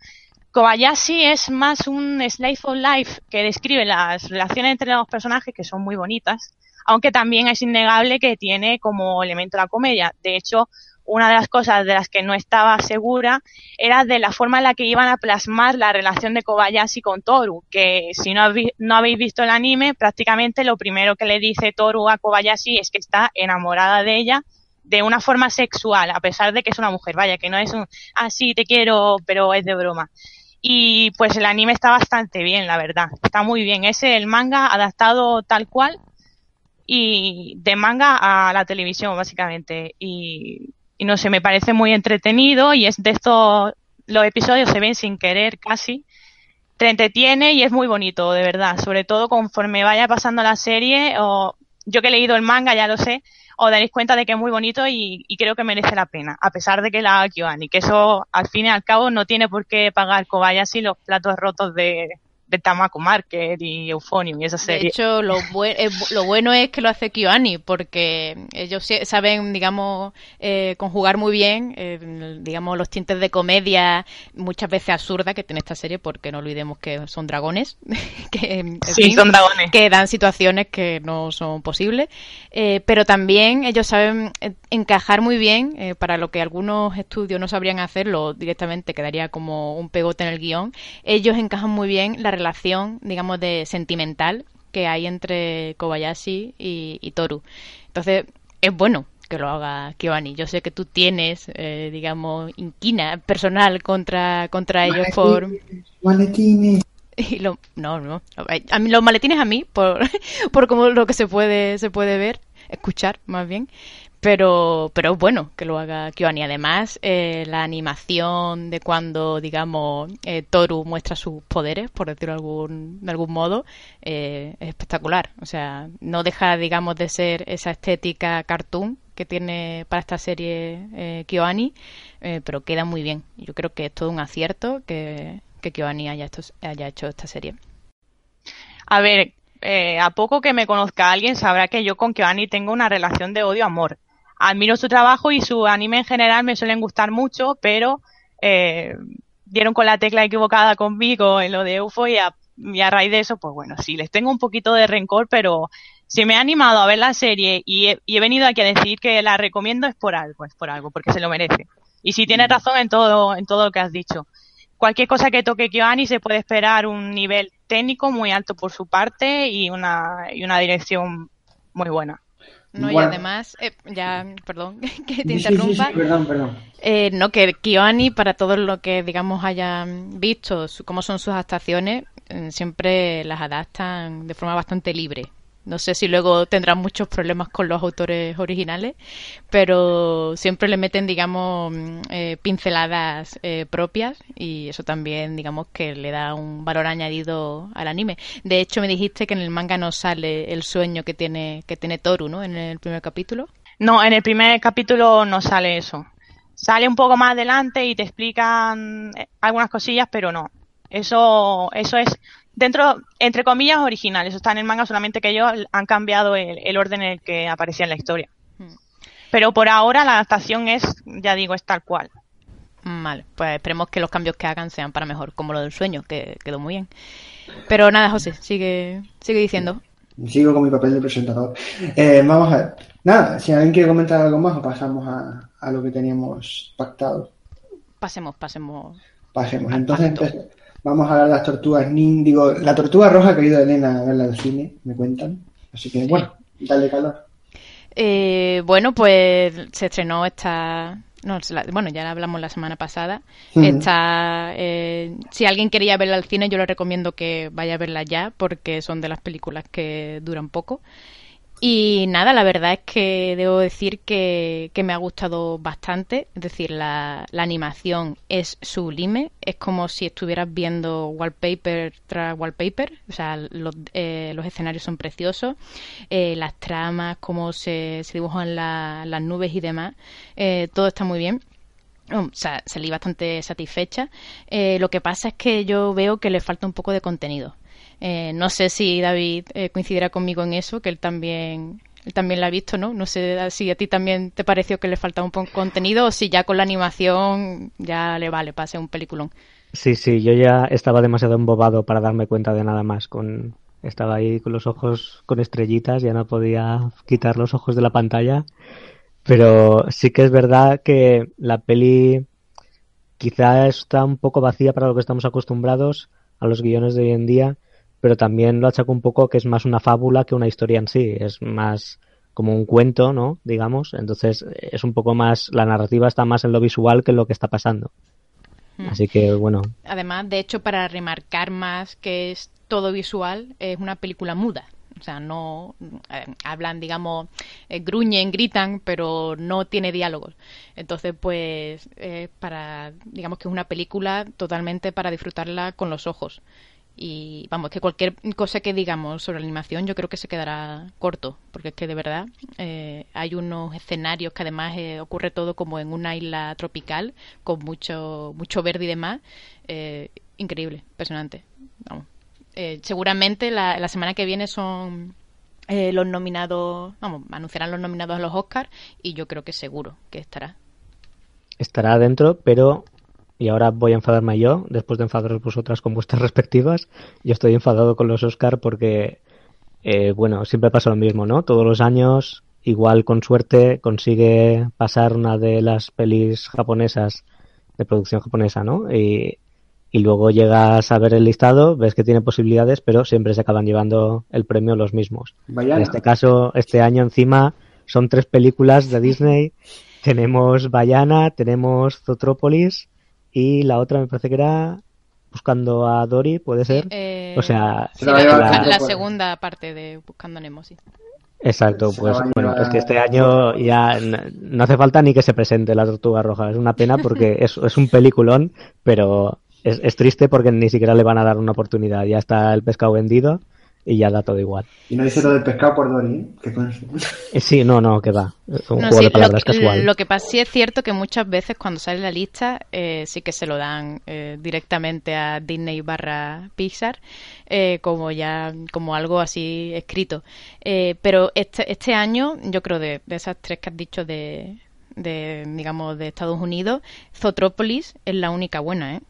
Kobayashi es más un slice of life que describe las relaciones entre los personajes que son muy bonitas, aunque también es innegable que tiene como elemento la comedia. De hecho, una de las cosas de las que no estaba segura era de la forma en la que iban a plasmar la relación de Kobayashi con Toru, que si no, no habéis visto el anime, prácticamente lo primero que le dice Toru a Kobayashi es que está enamorada de ella de una forma sexual, a pesar de que es una mujer, vaya, que no es un, ah, sí, te quiero, pero es de broma. Y pues el anime está bastante bien, la verdad, está muy bien. Es el manga adaptado tal cual y de manga a la televisión, básicamente. Y y no sé, me parece muy entretenido y es de estos, los episodios se ven sin querer casi, te entretiene y es muy bonito, de verdad, sobre todo conforme vaya pasando la serie, o yo que he leído el manga ya lo sé, os daréis cuenta de que es muy bonito y, creo que merece la pena, a pesar de que la haga Kyoani, que eso al fin y al cabo no tiene por qué pagar Kobayashi los platos rotos de, de Tamako Market y Euphonium y esa serie. De hecho, lo, eh, lo bueno es que lo hace Kyoani, porque ellos saben, digamos, eh, conjugar muy bien, eh, digamos, los tintes de comedia, muchas veces absurda que tiene esta serie, porque no olvidemos que son dragones, que, sí, son dragones. que dan situaciones que no son posibles, pero también ellos saben encajar muy bien, para lo que algunos estudios no sabrían hacerlo, directamente quedaría como un pegote en el guion, ellos encajan muy bien la relación, digamos, de sentimental que hay entre Kobayashi y, Toru. Entonces, es bueno que lo haga Kyoani. Yo sé que tú tienes, eh, digamos, inquina personal contra, contra ellos por... Maletines. Y lo, no, no. A mí, los maletines a mí, por, por como lo que se puede, se puede ver, escuchar más bien pero, pero bueno que lo haga Kyoani. Además, eh, la animación de cuando, digamos, eh, Toru muestra sus poderes, por decirlo de algún, de algún modo, eh, es espectacular. O sea, no deja, digamos, de ser esa estética cartoon que tiene para esta serie eh, Kyoani, pero queda muy bien. Yo creo que es todo un acierto que, que Kyoani haya, hecho esta serie. A ver, a poco que me conozca alguien sabrá que yo con Kyoani tengo una relación de odio-amor admiro su trabajo y su anime en general me suelen gustar mucho, pero eh, dieron con la tecla equivocada conmigo en lo de UFO y a, raíz de eso, pues bueno, sí, les tengo un poquito de rencor, pero si me ha animado a ver la serie y he, venido aquí a decir que la recomiendo es por algo, es por algo, porque se lo merece. Y si tienes mm. razón en todo, en todo lo que has dicho. Cualquier cosa que toque Kyoani se puede esperar un nivel técnico muy alto por su parte y una, y una dirección muy buena. No, y además, eh, ya, perdón que te interrumpa. perdón, perdón. Eh, no, que Kyoani, para todo lo que, digamos, hayan visto, cómo son sus actuaciones, eh, siempre las adaptan de forma bastante libre. No sé si luego tendrán muchos problemas con los autores originales, pero siempre le meten, digamos, mm, eh, pinceladas eh, propias y eso también, digamos, que le da un valor añadido al anime. De hecho, me dijiste que en el manga no sale el sueño que tiene que tiene Toru, ¿no? En el primer capítulo. No, en el primer capítulo no sale eso. Sale un poco más adelante y te explican eh, algunas cosillas, pero no. Eso, eso es dentro, entre comillas, original. Eso está en el manga, solamente que ellos han cambiado el, orden en el que aparecía en la historia. Hmm. Pero por ahora la adaptación es, ya digo, es tal cual. Vale, pues esperemos que los cambios que hagan sean para mejor, como lo del sueño, que quedó muy bien. Pero nada, José, sigue, sigue diciendo. Sigo con mi papel de presentador. Eh, vamos a ver. Nada, si alguien quiere comentar algo más, o pasamos a, a lo que teníamos pactado. Pasemos, pasemos. Pasemos. Entonces, Vamos a hablar de las tortugas nin, digo, la tortuga roja que ha ido Elena a verla al cine, me cuentan. Así que bueno, dale calor. Eh, bueno, pues se estrenó esta. No, bueno, ya la hablamos la semana pasada. Esta, eh, si alguien quería verla al cine, yo le recomiendo que vaya a verla ya, porque son de las películas que duran poco. Y nada, la verdad es que debo decir que, me ha gustado bastante. Es decir, la, animación es sublime. Es como si estuvieras viendo wallpaper tras wallpaper. O sea, los, eh, escenarios son preciosos. Eh, las tramas, cómo se, se dibujan las nubes y demás. Eh, todo está muy bien. o sea, salí bastante satisfecha. lo que pasa es que yo veo que le falta un poco de contenido. Eh, no sé si David eh, coincidirá conmigo en eso, que él también, él también lo ha visto, ¿no? No sé si a ti también te pareció que le faltaba un poco de contenido o si ya con la animación ya le vale para ser un peliculón. Sí, sí, yo ya estaba demasiado embobado para darme cuenta de nada más. Con Estaba ahí con los ojos con estrellitas, ya no podía quitar los ojos de la pantalla. Pero sí que es verdad que la peli quizá está un poco vacía para lo que estamos acostumbrados a los guiones de hoy en día pero también lo achaco un poco que es más una fábula que una historia en sí, es más como un cuento, ¿no? Digamos, entonces es un poco más, la narrativa está más en lo visual que en lo que está pasando. Hmm. Así que bueno. Además, de hecho, para remarcar más que es todo visual, es una película muda. O sea, no eh, hablan, digamos, eh, gruñen, gritan, pero no tiene diálogos. Entonces, pues, para, digamos que es una película totalmente para disfrutarla con los ojos. Y vamos, que cualquier cosa que digamos sobre la animación yo creo que se quedará corto, porque es que de verdad eh, hay unos escenarios que además eh, ocurre todo como en una isla tropical, con mucho, mucho verde y demás. Eh, increíble, impresionante. Vamos. seguramente la, la semana que viene son los nominados, vamos, anunciarán los nominados a los Oscars y yo creo que seguro que estará. Estará dentro, pero y ahora voy a enfadarme yo, después de enfadaros vosotras con vuestras respectivas. Yo estoy enfadado con los Oscar porque, eh, bueno, siempre pasa lo mismo, ¿no? Todos los años, igual con suerte, consigue pasar una de las pelis japonesas de producción japonesa, ¿no? Y, y luego llegas a ver el listado, ves que tiene posibilidades, pero siempre se acaban llevando el premio los mismos. En este caso, este año encima son tres películas de Disney. Tenemos Bayana, tenemos Zootropolis y la otra me parece que era Buscando a Dory, puede ser. o sea, la, segunda parte de Buscando a Nemo, sí. Exacto, pues bueno, es que este año ya no hace falta ni que se presente la Tortuga Roja. Es una pena porque es, es un peliculón, pero es, es triste porque ni siquiera le van a dar una oportunidad. Ya está el pescado vendido y ya da todo igual. Y no dice lo del pescado por Dory, ¿eh? Eh, Sí, no, no, que va. Un juego de palabras lo, casual. Lo que pasa sí es cierto que muchas veces cuando sale la lista eh, sí que se lo dan directamente a Disney barra Pixar como ya como algo así escrito. pero este, este año yo creo de, de esas tres que has dicho de, de digamos de Estados Unidos, Zootropolis es la única buena, ¿eh?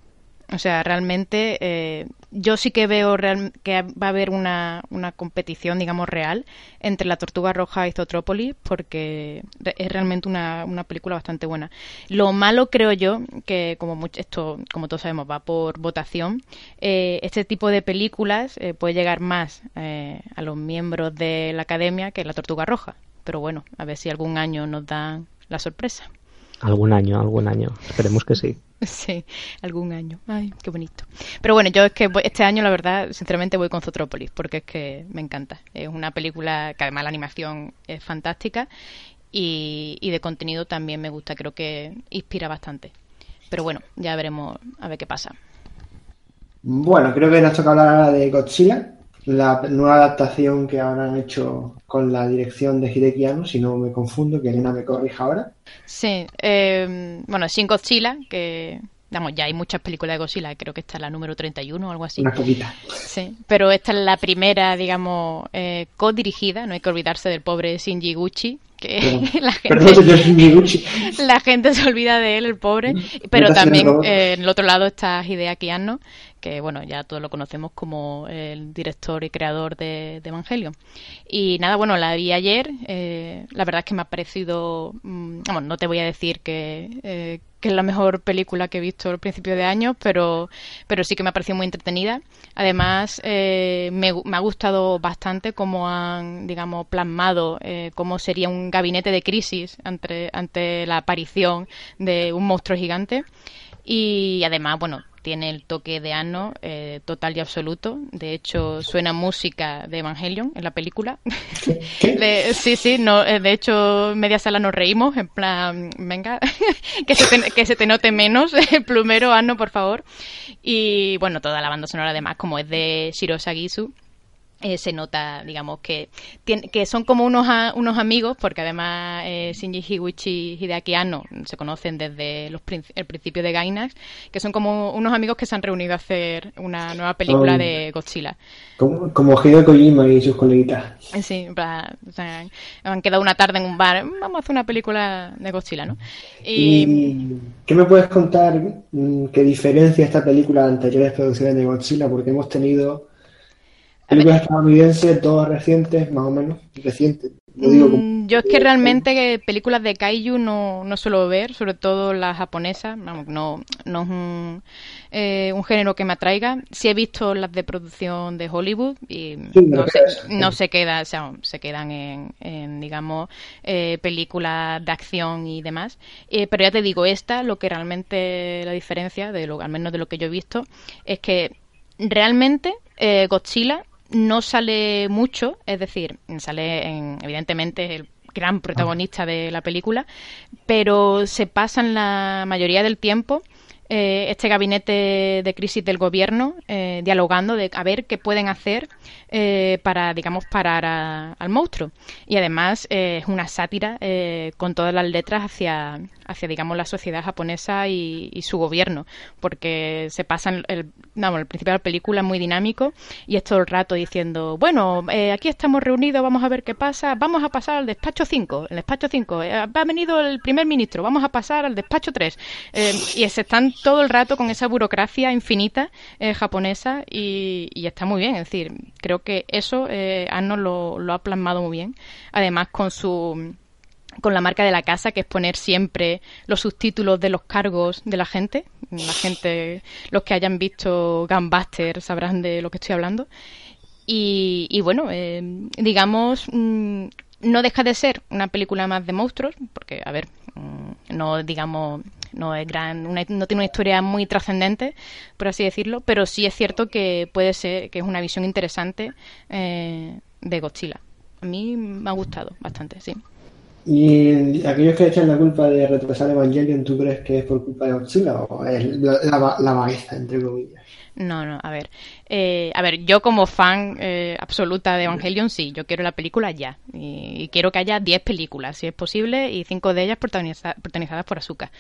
O sea, realmente eh, yo sí que veo que va a haber una, una, competición, digamos, real entre La Tortuga Roja y Zotrópolis porque es realmente una, una, película bastante buena. Lo malo creo yo, que como esto, como todos sabemos, va por votación, eh, este tipo de películas eh, puede llegar más a los miembros de la academia que La Tortuga Roja. Pero bueno, a ver si algún año nos dan la sorpresa. Algún año, algún año. Esperemos que sí. Sí, algún año. Ay, qué bonito. Pero bueno, yo es que este año, la verdad, sinceramente voy con Zotrópolis, porque es que me encanta. Es una película que además la animación es fantástica y, y de contenido también me gusta. Creo que inspira bastante. Pero bueno, ya veremos a ver qué pasa. Bueno, creo que nos toca hablar ahora de Godzilla, la nueva adaptación que ahora han hecho con la dirección de Hideki Anno, si no me confundo, que Elena me corrija ahora. Sí, eh, bueno, sin Godzilla, que Vamos, ya hay muchas películas de Godzilla, creo que esta es la número 31 o algo así. Una poquita. Sí, pero esta es la primera, digamos, eh, co-dirigida, no hay que olvidarse del pobre Shinji Gucci, que la, gente, la gente se olvida de él, el pobre, pero también eh, en el otro lado está Hideaki Anno, que bueno, ya todos lo conocemos como el director y creador de, Evangelion. Y nada, bueno, la vi ayer, eh, la verdad es que me ha parecido, mm, vamos, no te voy a decir que, eh, que es la mejor película que he visto al principio de año, pero, pero sí que me ha parecido muy entretenida. Además, eh, me, me, ha gustado bastante cómo han, digamos, plasmado cómo sería un gabinete de crisis ante, ante la aparición de un monstruo gigante. Y además, bueno, tiene el toque de Anno eh, total y absoluto. De hecho, suena música de Evangelion en la película. sí, sí, no, eh, de hecho, media sala nos reímos, en plan, venga, que, se te, que se te note menos, plumero Anno, por favor. Y bueno, toda la banda sonora además, como es de Shiro Sagisu, eh, se nota, digamos, que, que son como unos, unos amigos, porque además eh, Shinji Higuchi y Hideaki Anno se conocen desde los el principio de Gainax, que son como unos amigos que se han reunido a hacer una nueva película de Godzilla. Como, como Hideo Kojima y sus coleguitas. Sí, han quedado una tarde en un bar, vamos a hacer una película de Godzilla, ¿no? Y... qué me puedes contar mm, qué diferencia esta película de anteriores producciones de Godzilla? Porque hemos tenido Películas estadounidenses, todas recientes, más o menos, recientes. Mm, yo es que realmente películas de kaiju no, no suelo ver, sobre todo las japonesas, no, no es un, eh, un género que me atraiga. Sí he visto las de producción de Hollywood y no, se, no se, queda, o sea, se quedan en, digamos, eh, películas de acción y demás. Eh, pero ya te digo, esta, lo que realmente la diferencia, de lo, al menos de lo que yo he visto, es que realmente Godzilla no sale mucho, es decir, sale en, evidentemente el gran protagonista de la película, pero se pasan la mayoría del tiempo eh, este gabinete de crisis del gobierno eh, dialogando de a ver qué pueden hacer eh, para, digamos, parar al monstruo. Y además es una sátira con todas las letras hacia, hacia digamos, la sociedad japonesa y, su gobierno, porque se pasan, el, el principio de la película es muy dinámico y es todo el rato diciendo, bueno, aquí estamos reunidos, vamos a ver qué pasa, vamos a pasar al despacho 5, el despacho 5, ha venido el primer ministro, vamos a pasar al despacho 3. y se están todo el rato con esa burocracia infinita eh, japonesa y, está muy bien. Es decir, creo que eso eh, Arno lo, ha plasmado muy bien. Además, con su con la marca de la casa, que es poner siempre los subtítulos de los cargos de la gente. La gente, los que hayan visto Gunbuster sabrán de lo que estoy hablando. Y, bueno, eh, digamos, mm, no deja de ser una película más de monstruos, porque, a ver, mm, no digamos no es gran, no tiene una historia muy trascendente, por así decirlo, pero sí es cierto que puede ser que es una visión interesante eh, de Godzilla. A mí me ha gustado bastante, sí. ¿Y aquellos que echan la culpa de retrasar Evangelion, tú crees que es por culpa de Godzilla o es la, la, la entre comillas? No, no, a ver. Eh, a ver, yo como fan eh, absoluta de Evangelion, sí, yo quiero la película ya. Y, quiero que haya 10 películas, si es posible, y 5 de ellas protagonizadas por Asuka.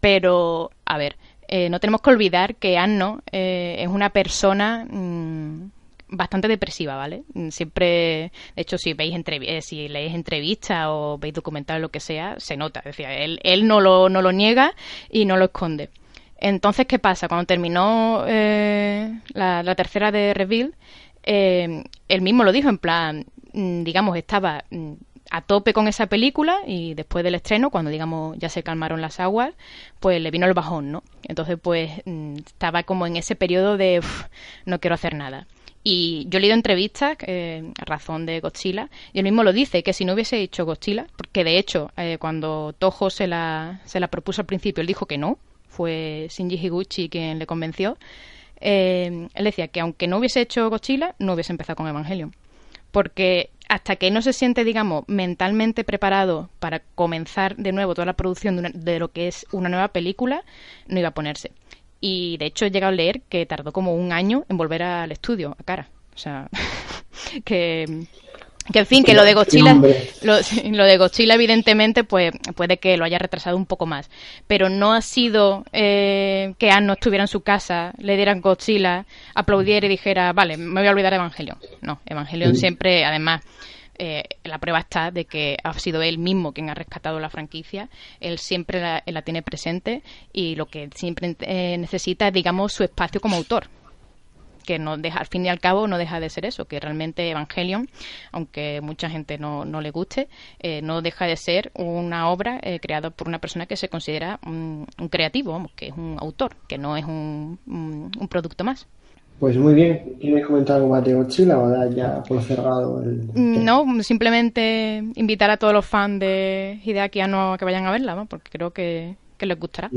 Pero, a ver, eh, no tenemos que olvidar que Anno es una persona mm, bastante depresiva, ¿vale? Siempre, de hecho, si veis si leéis entrevistas o veis documentales, lo que sea, se nota. Es decir, él, él no, lo, no lo niega y no lo esconde. Entonces, ¿qué pasa? Cuando terminó eh, la, tercera de Reveal, eh, él mismo lo dijo, en plan, mm, digamos, estaba mm, a tope con esa película y después del estreno, cuando digamos ya se calmaron las aguas, pues le vino el bajón, ¿no? Entonces, pues mm, estaba como en ese periodo de no quiero hacer nada. Y yo he leído entrevistas eh, a razón de Godzilla y él mismo lo dice, que si no hubiese hecho Godzilla, porque de hecho eh, cuando Toho se la, se la propuso al principio, él dijo que no, fue Shinji Higuchi quien le convenció, eh, él decía que aunque no hubiese hecho Godzilla, no hubiese empezado con Evangelion. Porque hasta que no se siente, digamos, mentalmente preparado para comenzar de nuevo toda la producción de, de lo que es una nueva película, no iba a ponerse. Y de hecho he llegado a leer que tardó como un año en volver al estudio, a cara. O sea, que, que en fin, que lo de Godzilla, lo, lo, de Godzilla evidentemente pues puede que lo haya retrasado un poco más, pero no ha sido eh, que Anno estuviera en su casa, le dieran Godzilla, aplaudiera y dijera, vale, me voy a olvidar Evangelion. No, Evangelion sí. siempre, además, eh, la prueba está de que ha sido él mismo quien ha rescatado la franquicia, él siempre la, tiene presente y lo que siempre eh, necesita es, digamos, su espacio como autor que no deja, al fin y al cabo no deja de ser eso, que realmente Evangelion, aunque mucha gente no, no le guste, eh, no deja de ser una obra eh, creada por una persona que se considera un, un creativo, que es un autor, que no es un, un, un producto más. Pues muy bien. ¿Quieres comentar algo más de Godzilla o ya por cerrado el.? No, simplemente invitar a todos los fans de Hideaki Anno a que vayan a verla, ¿no? porque creo que, que, les gustará.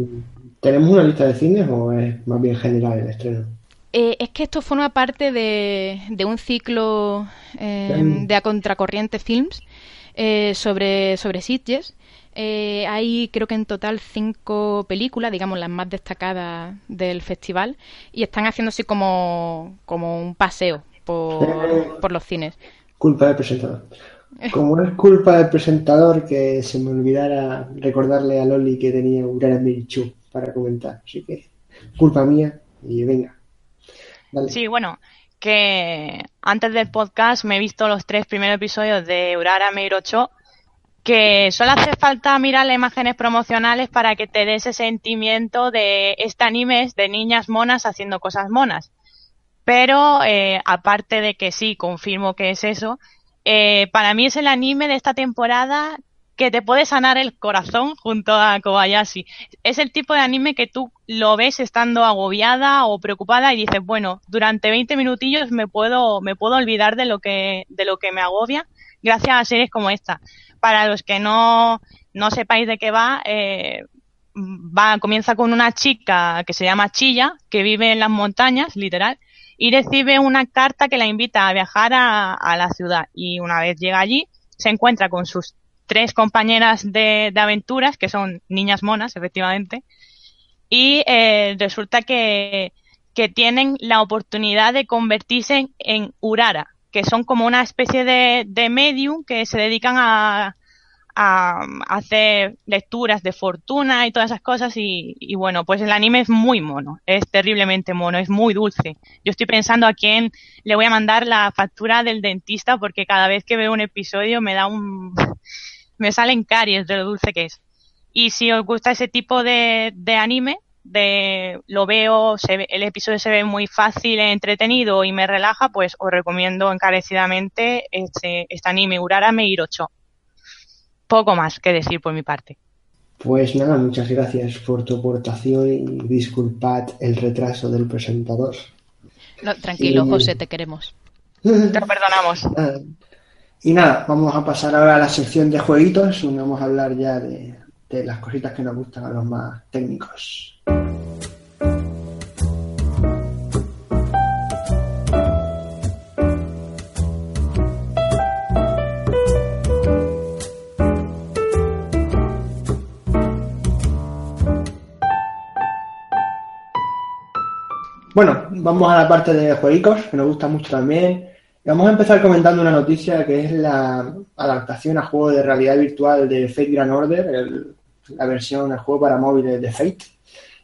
¿Tenemos una lista de cines o es más bien general el estreno? Eh, es que esto forma parte de, de un ciclo eh, de A Contracorriente Films eh, sobre, sobre Sitges. Eh, hay creo que en total cinco películas, digamos las más destacadas del festival, y están haciendo así como, como un paseo por, por los cines. Culpa del presentador. Como es culpa del presentador que se me olvidara recordarle a Loli que tenía Urara Mirichu para comentar. Así que culpa mía y venga. Dale. Sí, bueno, que antes del podcast me he visto los tres primeros episodios de Urara Meirocho que solo hace falta mirar las imágenes promocionales para que te dé ese sentimiento de este anime es de niñas monas haciendo cosas monas. Pero eh, aparte de que sí, confirmo que es eso, eh, para mí es el anime de esta temporada que te puede sanar el corazón junto a Kobayashi. Es el tipo de anime que tú lo ves estando agobiada o preocupada y dices, bueno, durante 20 minutillos me puedo, me puedo olvidar de lo que, de lo que me agobia gracias a series como esta. Para los que no, no sepáis de qué va, eh, va, comienza con una chica que se llama Chilla, que vive en las montañas, literal, y recibe una carta que la invita a viajar a, a la ciudad. Y una vez llega allí, se encuentra con sus tres compañeras de, de aventuras, que son niñas monas, efectivamente, y eh, resulta que, que tienen la oportunidad de convertirse en, en Urara, que son como una especie de, de medium que se dedican a, a, hacer lecturas de fortuna y todas esas cosas y, y, bueno, pues el anime es muy mono, es terriblemente mono, es muy dulce. Yo estoy pensando a quién le voy a mandar la factura del dentista porque cada vez que veo un episodio me da un... me salen caries de lo dulce que es. Y si os gusta ese tipo de, de anime, de lo veo, se ve, el episodio se ve muy fácil, entretenido y me relaja, pues os recomiendo encarecidamente este, este anime Urara Meirocho. Poco más que decir por mi parte. Pues nada, muchas gracias por tu aportación y disculpad el retraso del presentador. No, tranquilo, y... José, te queremos. te lo perdonamos. Y nada, vamos a pasar ahora a la sección de jueguitos, donde vamos a hablar ya de, de las cositas que nos gustan a los más técnicos. Bueno, vamos a la parte de jueguicos, que nos gusta mucho también. Vamos a empezar comentando una noticia que es la adaptación a juego de realidad virtual de Fate Grand Order, el, la versión, el juego para móviles de Fate.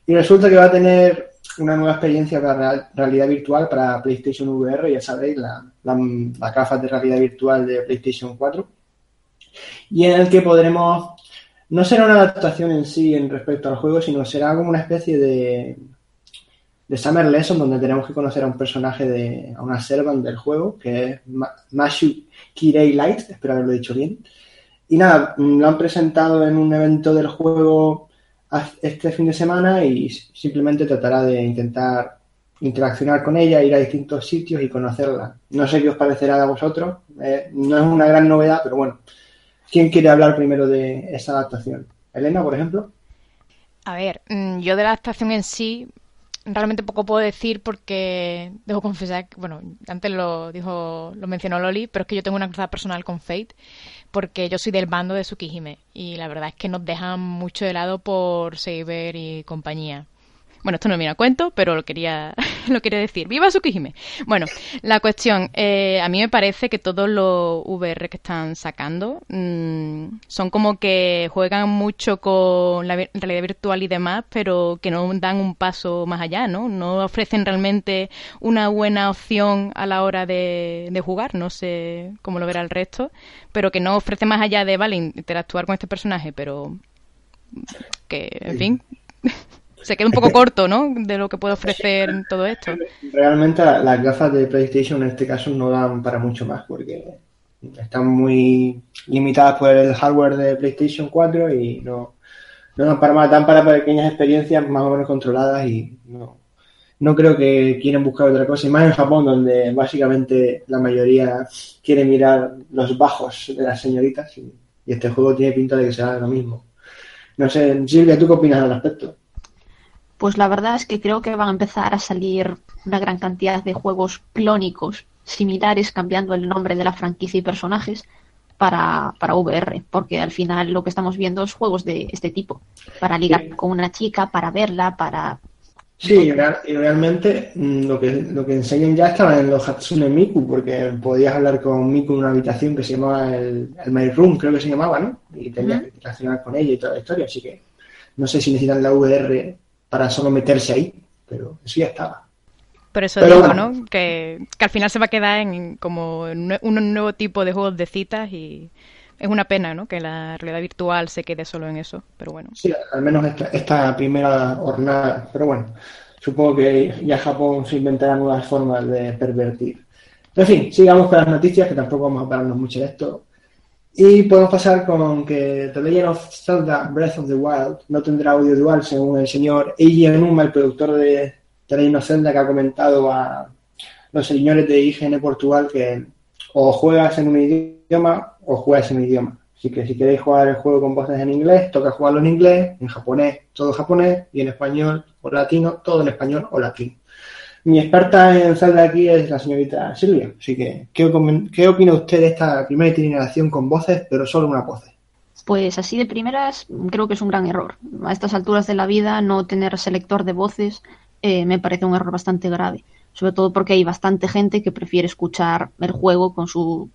Y resulta que va a tener una nueva experiencia para realidad virtual para PlayStation VR, ya sabéis, la, la, la gafas de realidad virtual de PlayStation 4. Y en el que podremos, no será una adaptación en sí en respecto al juego, sino será como una especie de, de Summer Lesson, donde tenemos que conocer a un personaje de, a una servant del juego, que es Mashu Kirei Light, espero haberlo dicho bien. Y nada, lo han presentado en un evento del juego este fin de semana y simplemente tratará de intentar interaccionar con ella, ir a distintos sitios y conocerla. No sé qué os parecerá a vosotros. Eh, no es una gran novedad, pero bueno. ¿Quién quiere hablar primero de esa adaptación? Elena, por ejemplo. A ver, mm, yo de la adaptación en sí realmente poco puedo decir porque debo confesar que, bueno, antes lo dijo, lo mencionó Loli, pero es que yo tengo una cruzada personal con Fate porque yo soy del bando de Tsukihime y la verdad es que nos dejan mucho de lado por Saber y compañía. Bueno, esto no me a cuento, pero lo quería, lo quería decir. ¡Viva Tsukihime! Bueno, la cuestión, eh, a mí me parece que todos los VR que están sacando mmm, son como que juegan mucho con la realidad virtual y demás, pero que no dan un paso más allá, ¿no? No ofrecen realmente una buena opción a la hora de, de jugar, no sé cómo lo verá el resto, pero que no ofrece más allá de, vale, interactuar con este personaje, pero que, en fin se queda un poco corto, ¿no? De lo que puede ofrecer todo esto. Realmente las gafas de PlayStation en este caso no dan para mucho más porque están muy limitadas por el hardware de PlayStation 4 y no, no dan para más, dan para pequeñas experiencias más o menos controladas y no, no creo que quieran buscar otra cosa. Y más en Japón, donde básicamente la mayoría quiere mirar los bajos de las señoritas y, y este juego tiene pinta de que sea lo mismo. No sé, Silvia, ¿tú qué opinas al respecto? Pues la verdad es que creo que van a empezar a salir una gran cantidad de juegos clónicos similares cambiando el nombre de la franquicia y personajes para, para VR, porque al final lo que estamos viendo es juegos de este tipo, para ligar con una chica, para verla, para... Sí, y realmente mm, lo que, lo que enseñan ya estaba en los Hatsune Miku, porque podías hablar con Miku en una habitación que se llamaba el, el My Room, creo que se llamaba, ¿no? Y tenías que interaccionar con ella y toda la historia, así que no sé si necesitan la VR para solo meterse ahí, pero eso ya estaba. Por eso digo, ¿no? Que, al final se va a quedar en como un nuevo tipo de juegos de citas y es una pena, ¿no? Que la realidad virtual se quede solo en eso, pero bueno. Sí, al menos esta, esta primera jornada, pero bueno, supongo que ya Japón se inventará nuevas formas de pervertir. En fin, sigamos con las noticias, que tampoco vamos a pararnos mucho de esto. Y podemos pasar con que The Legend of Zelda Breath of the Wild no tendrá audio dual, según el señor Eiji Enuma, el productor de The Legend of Zelda, que ha comentado a los señores de IGN Portugal que o juegas en un idioma o juegas en un idioma. Así que si queréis jugar el juego con voces en inglés, toca jugarlo en inglés, en japonés, todo japonés, y en español o latino, todo en español o latino. Mi experta en Zelda aquí es la señorita Silvia. Así que, ¿qué, opina usted de esta primera itineración con voces, pero solo una voz? Pues así de primeras, creo que es un gran error. A estas alturas de la vida, no tener selector de voces eh, me parece un error bastante grave. Sobre todo porque hay bastante gente que prefiere escuchar el juego con sus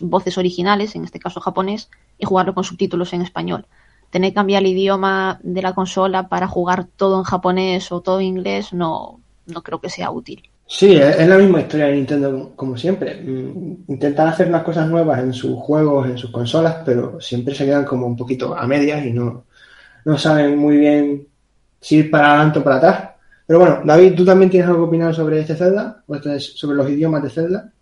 voces originales, en este caso japonés, y jugarlo con subtítulos en español. Tener que cambiar el idioma de la consola para jugar todo en japonés o todo en inglés no, no creo que sea útil. Sí, es la misma historia de Nintendo como siempre. Mm, intentan hacer unas cosas nuevas en sus juegos, en sus consolas, pero siempre se quedan como un poquito a medias y no, no saben muy bien si ir para adelante o para atrás. Pero bueno, David, ¿tú también tienes algo que opinar sobre este Zelda? ¿O este sobre los idiomas de Zelda?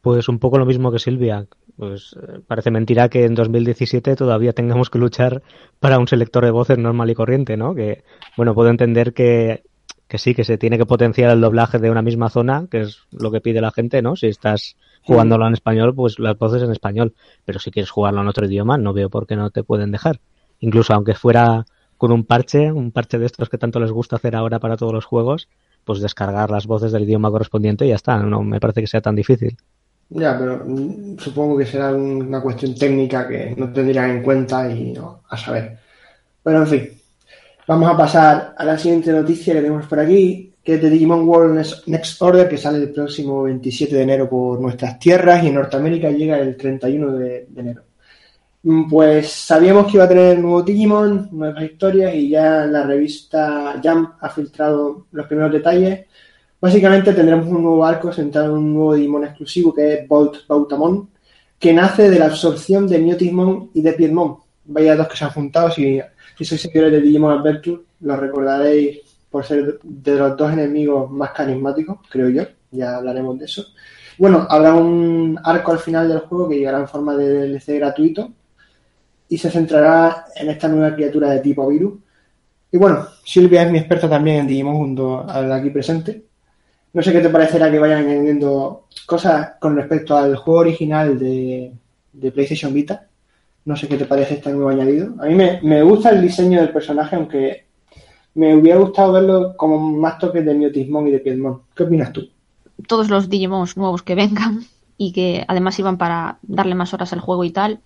Pues un poco lo mismo que Silvia. Pues eh, parece mentira que en 2017 todavía tengamos que luchar para un selector de voces normal y corriente, ¿no? Que, bueno, puedo entender que que sí, que se tiene que potenciar el doblaje de una misma zona, que es lo que pide la gente, ¿no? Si estás jugándolo en español, pues las voces en español. Pero si quieres jugarlo en otro idioma, no veo por qué no te pueden dejar. Incluso aunque fuera con un parche, un parche de estos que tanto les gusta hacer ahora para todos los juegos, pues descargar las voces del idioma correspondiente y ya está. No me parece que sea tan difícil. Ya, pero mm, supongo que será una cuestión técnica que no tendrían en cuenta y no, a saber. Pero en fin, Vamos a pasar a la siguiente noticia que tenemos por aquí, que es de Digimon World Next Order, que sale el próximo 27 de enero por nuestras tierras y en Norteamérica llega el 31 de, enero. Mm, pues sabíamos que iba a tener nuevo Digimon, nuevas historias y ya la revista Jump ha filtrado los primeros detalles. Básicamente tendremos un nuevo arco centrado en un nuevo Digimon exclusivo que es Bolt Bautamon, que nace de la absorción de Newtismon y de Piedmon. Vaya dos que se han juntado y si sois seguidores de Digimon Adventure, lo recordaréis por ser de los dos enemigos más carismáticos, creo yo. Ya hablaremos de eso. Bueno, habrá un arco al final del juego que llegará en forma de DLC gratuito y se centrará en esta nueva criatura de tipo virus. Y bueno, Silvia es mi experta también en Digimon junto a la aquí presente. No sé qué te parecerá que vayan añadiendo cosas con respecto al juego original de PlayStation Vita. No sé qué te parece este nuevo añadido. A mí me, me gusta el diseño del personaje, aunque me hubiera gustado verlo como más toques de Miotismon y de Piedmon. ¿Qué opinas tú? Todos los Digimons nuevos que vengan y que además iban para darle más horas al juego y tal,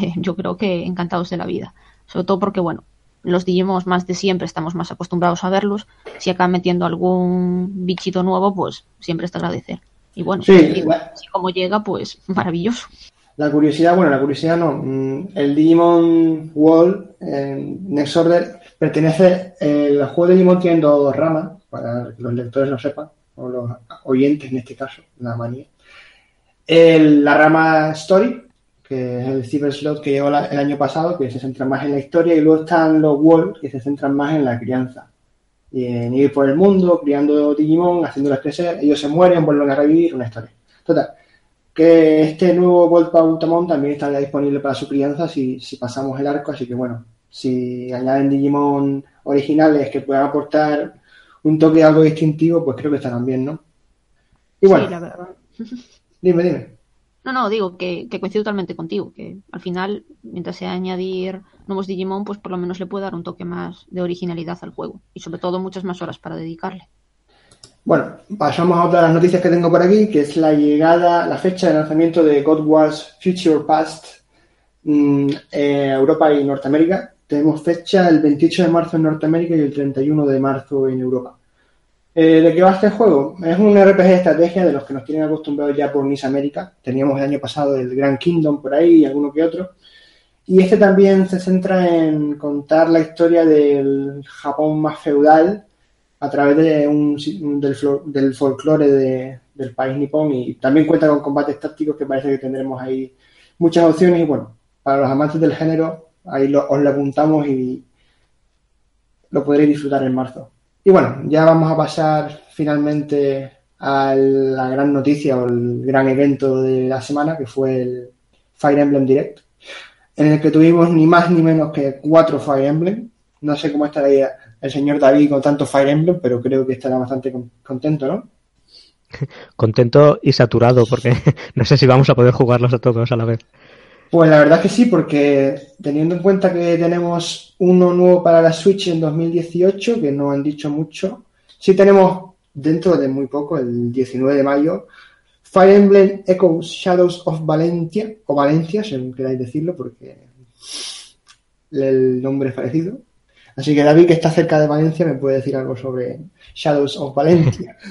eh, yo creo que encantados de la vida. Sobre todo porque, bueno, los Digimons más de siempre estamos más acostumbrados a verlos. Si acá metiendo algún bichito nuevo, pues siempre está agradecer. Y bueno, Sí, igual. si como llega, pues maravilloso. La curiosidad, bueno, la curiosidad no. mm, El Digimon en Next Order pertenece. El juego de Digimon tiene dos ramas, para que los lectores lo sepan, o los oyentes en este caso, la manía. El- la rama Story, que es el Cyber Slot que llegó el año pasado, que se centra más en la historia, y luego están los Wall, que se centran más en la crianza. Y en ir por el mundo, criando Digimon, haciéndolos crecer, ellos se mueren, vuelven a revivir, una historia. Total, que este nuevo Volt Automon también estaría disponible para su crianza si, si pasamos el arco, así que bueno, si añaden Digimon originales que puedan aportar un toque algo distintivo, pues creo que estarán bien, ¿no? Y bueno, Sí, la verdad. dime, dime. No, no, digo que, que coincido totalmente contigo, que al final, mientras sea añadir nuevos Digimon, pues por lo menos le puede dar un toque más de originalidad al juego y sobre todo muchas más horas para dedicarle. Bueno, pasamos a otra de las noticias que tengo por aquí, que es la llegada, la fecha de lanzamiento de God Wars Future Past mm, eh, Europa y Norteamérica. Tenemos fecha el 28 de marzo en Norteamérica y el 31 de marzo en Europa. Eh, ¿De qué va este juego? Es un RPG de estrategia de los que nos tienen acostumbrados ya por Nice América. Teníamos el año pasado el Grand Kingdom por ahí y alguno que otro. Y este también se centra en contar la historia del Japón más feudal a través de un, del, del folclore de- del país nipón y también cuenta con combates tácticos que parece que tendremos ahí muchas opciones y bueno, para los amantes del género ahí lo- os lo apuntamos y lo podréis disfrutar en marzo. Y bueno, ya vamos a pasar finalmente a la gran noticia o el gran evento de la semana que fue el Fire Emblem Direct en el que tuvimos ni más ni menos que cuatro Fire Emblem. No sé cómo estaría el señor David con tanto Fire Emblem, pero creo que estará bastante con- contento, ¿no? Contento y saturado porque no sé si vamos a poder jugarlos a todos a la vez. Pues la verdad que sí, porque teniendo en cuenta que tenemos uno nuevo para la Switch en 2018, que no han dicho mucho, sí tenemos dentro de muy poco, el 19 de mayo, Fire Emblem Echoes Shadows of Valencia, o Valencia, si queráis decirlo, porque el nombre es parecido. Así que David, que está cerca de Valencia, me puede decir algo sobre Shadows of Valencia.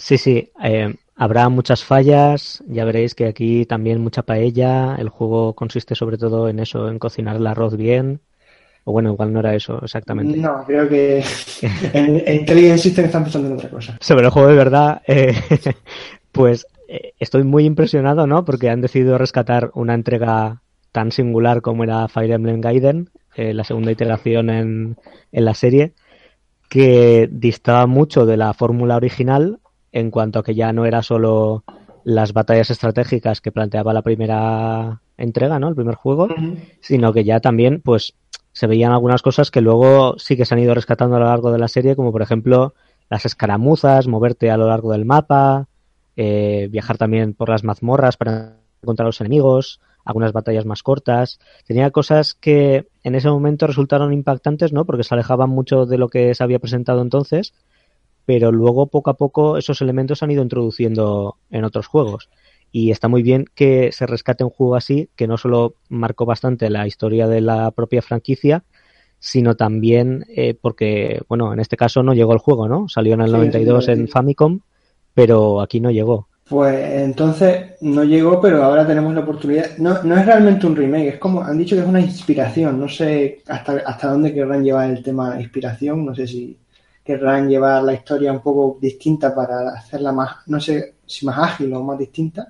Sí, sí, eh, habrá muchas fallas, ya veréis que aquí también mucha paella, el juego consiste sobre todo en eso, en cocinar el arroz bien, o bueno, igual no era eso exactamente. No, creo que en, en Intelligent System están pensando en otra cosa. Sobre el juego de verdad, eh, pues eh, estoy muy impresionado, ¿no? Porque han decidido rescatar una entrega tan singular como era Fire Emblem Gaiden, eh, la segunda iteración en, en la serie, que distaba mucho de la fórmula original en cuanto a que ya no era solo las batallas estratégicas que planteaba la primera entrega, ¿no? El primer juego, sino que ya también, pues, se veían algunas cosas que luego sí que se han ido rescatando a lo largo de la serie, como por ejemplo las escaramuzas, moverte a lo largo del mapa, eh, viajar también por las mazmorras para encontrar a los enemigos, algunas batallas más cortas. Tenía cosas que en ese momento resultaron impactantes, ¿no? Porque se alejaban mucho de lo que se había presentado entonces, pero luego poco a poco esos elementos se han ido introduciendo en otros juegos. Y está muy bien que se rescate un juego así, que no solo marcó bastante la historia de la propia franquicia, sino también eh, porque, bueno, en este caso no llegó el juego, ¿no? Salió en el Sí, 92 en efectivamente. Famicom, pero aquí no llegó. Pues entonces no llegó, pero ahora tenemos la oportunidad. No, no es realmente un remake, es como han dicho que es una inspiración. No sé hasta, hasta dónde querrán llevar el tema inspiración. No sé si querrán llevar la historia un poco distinta para hacerla más, no sé si más ágil o más distinta.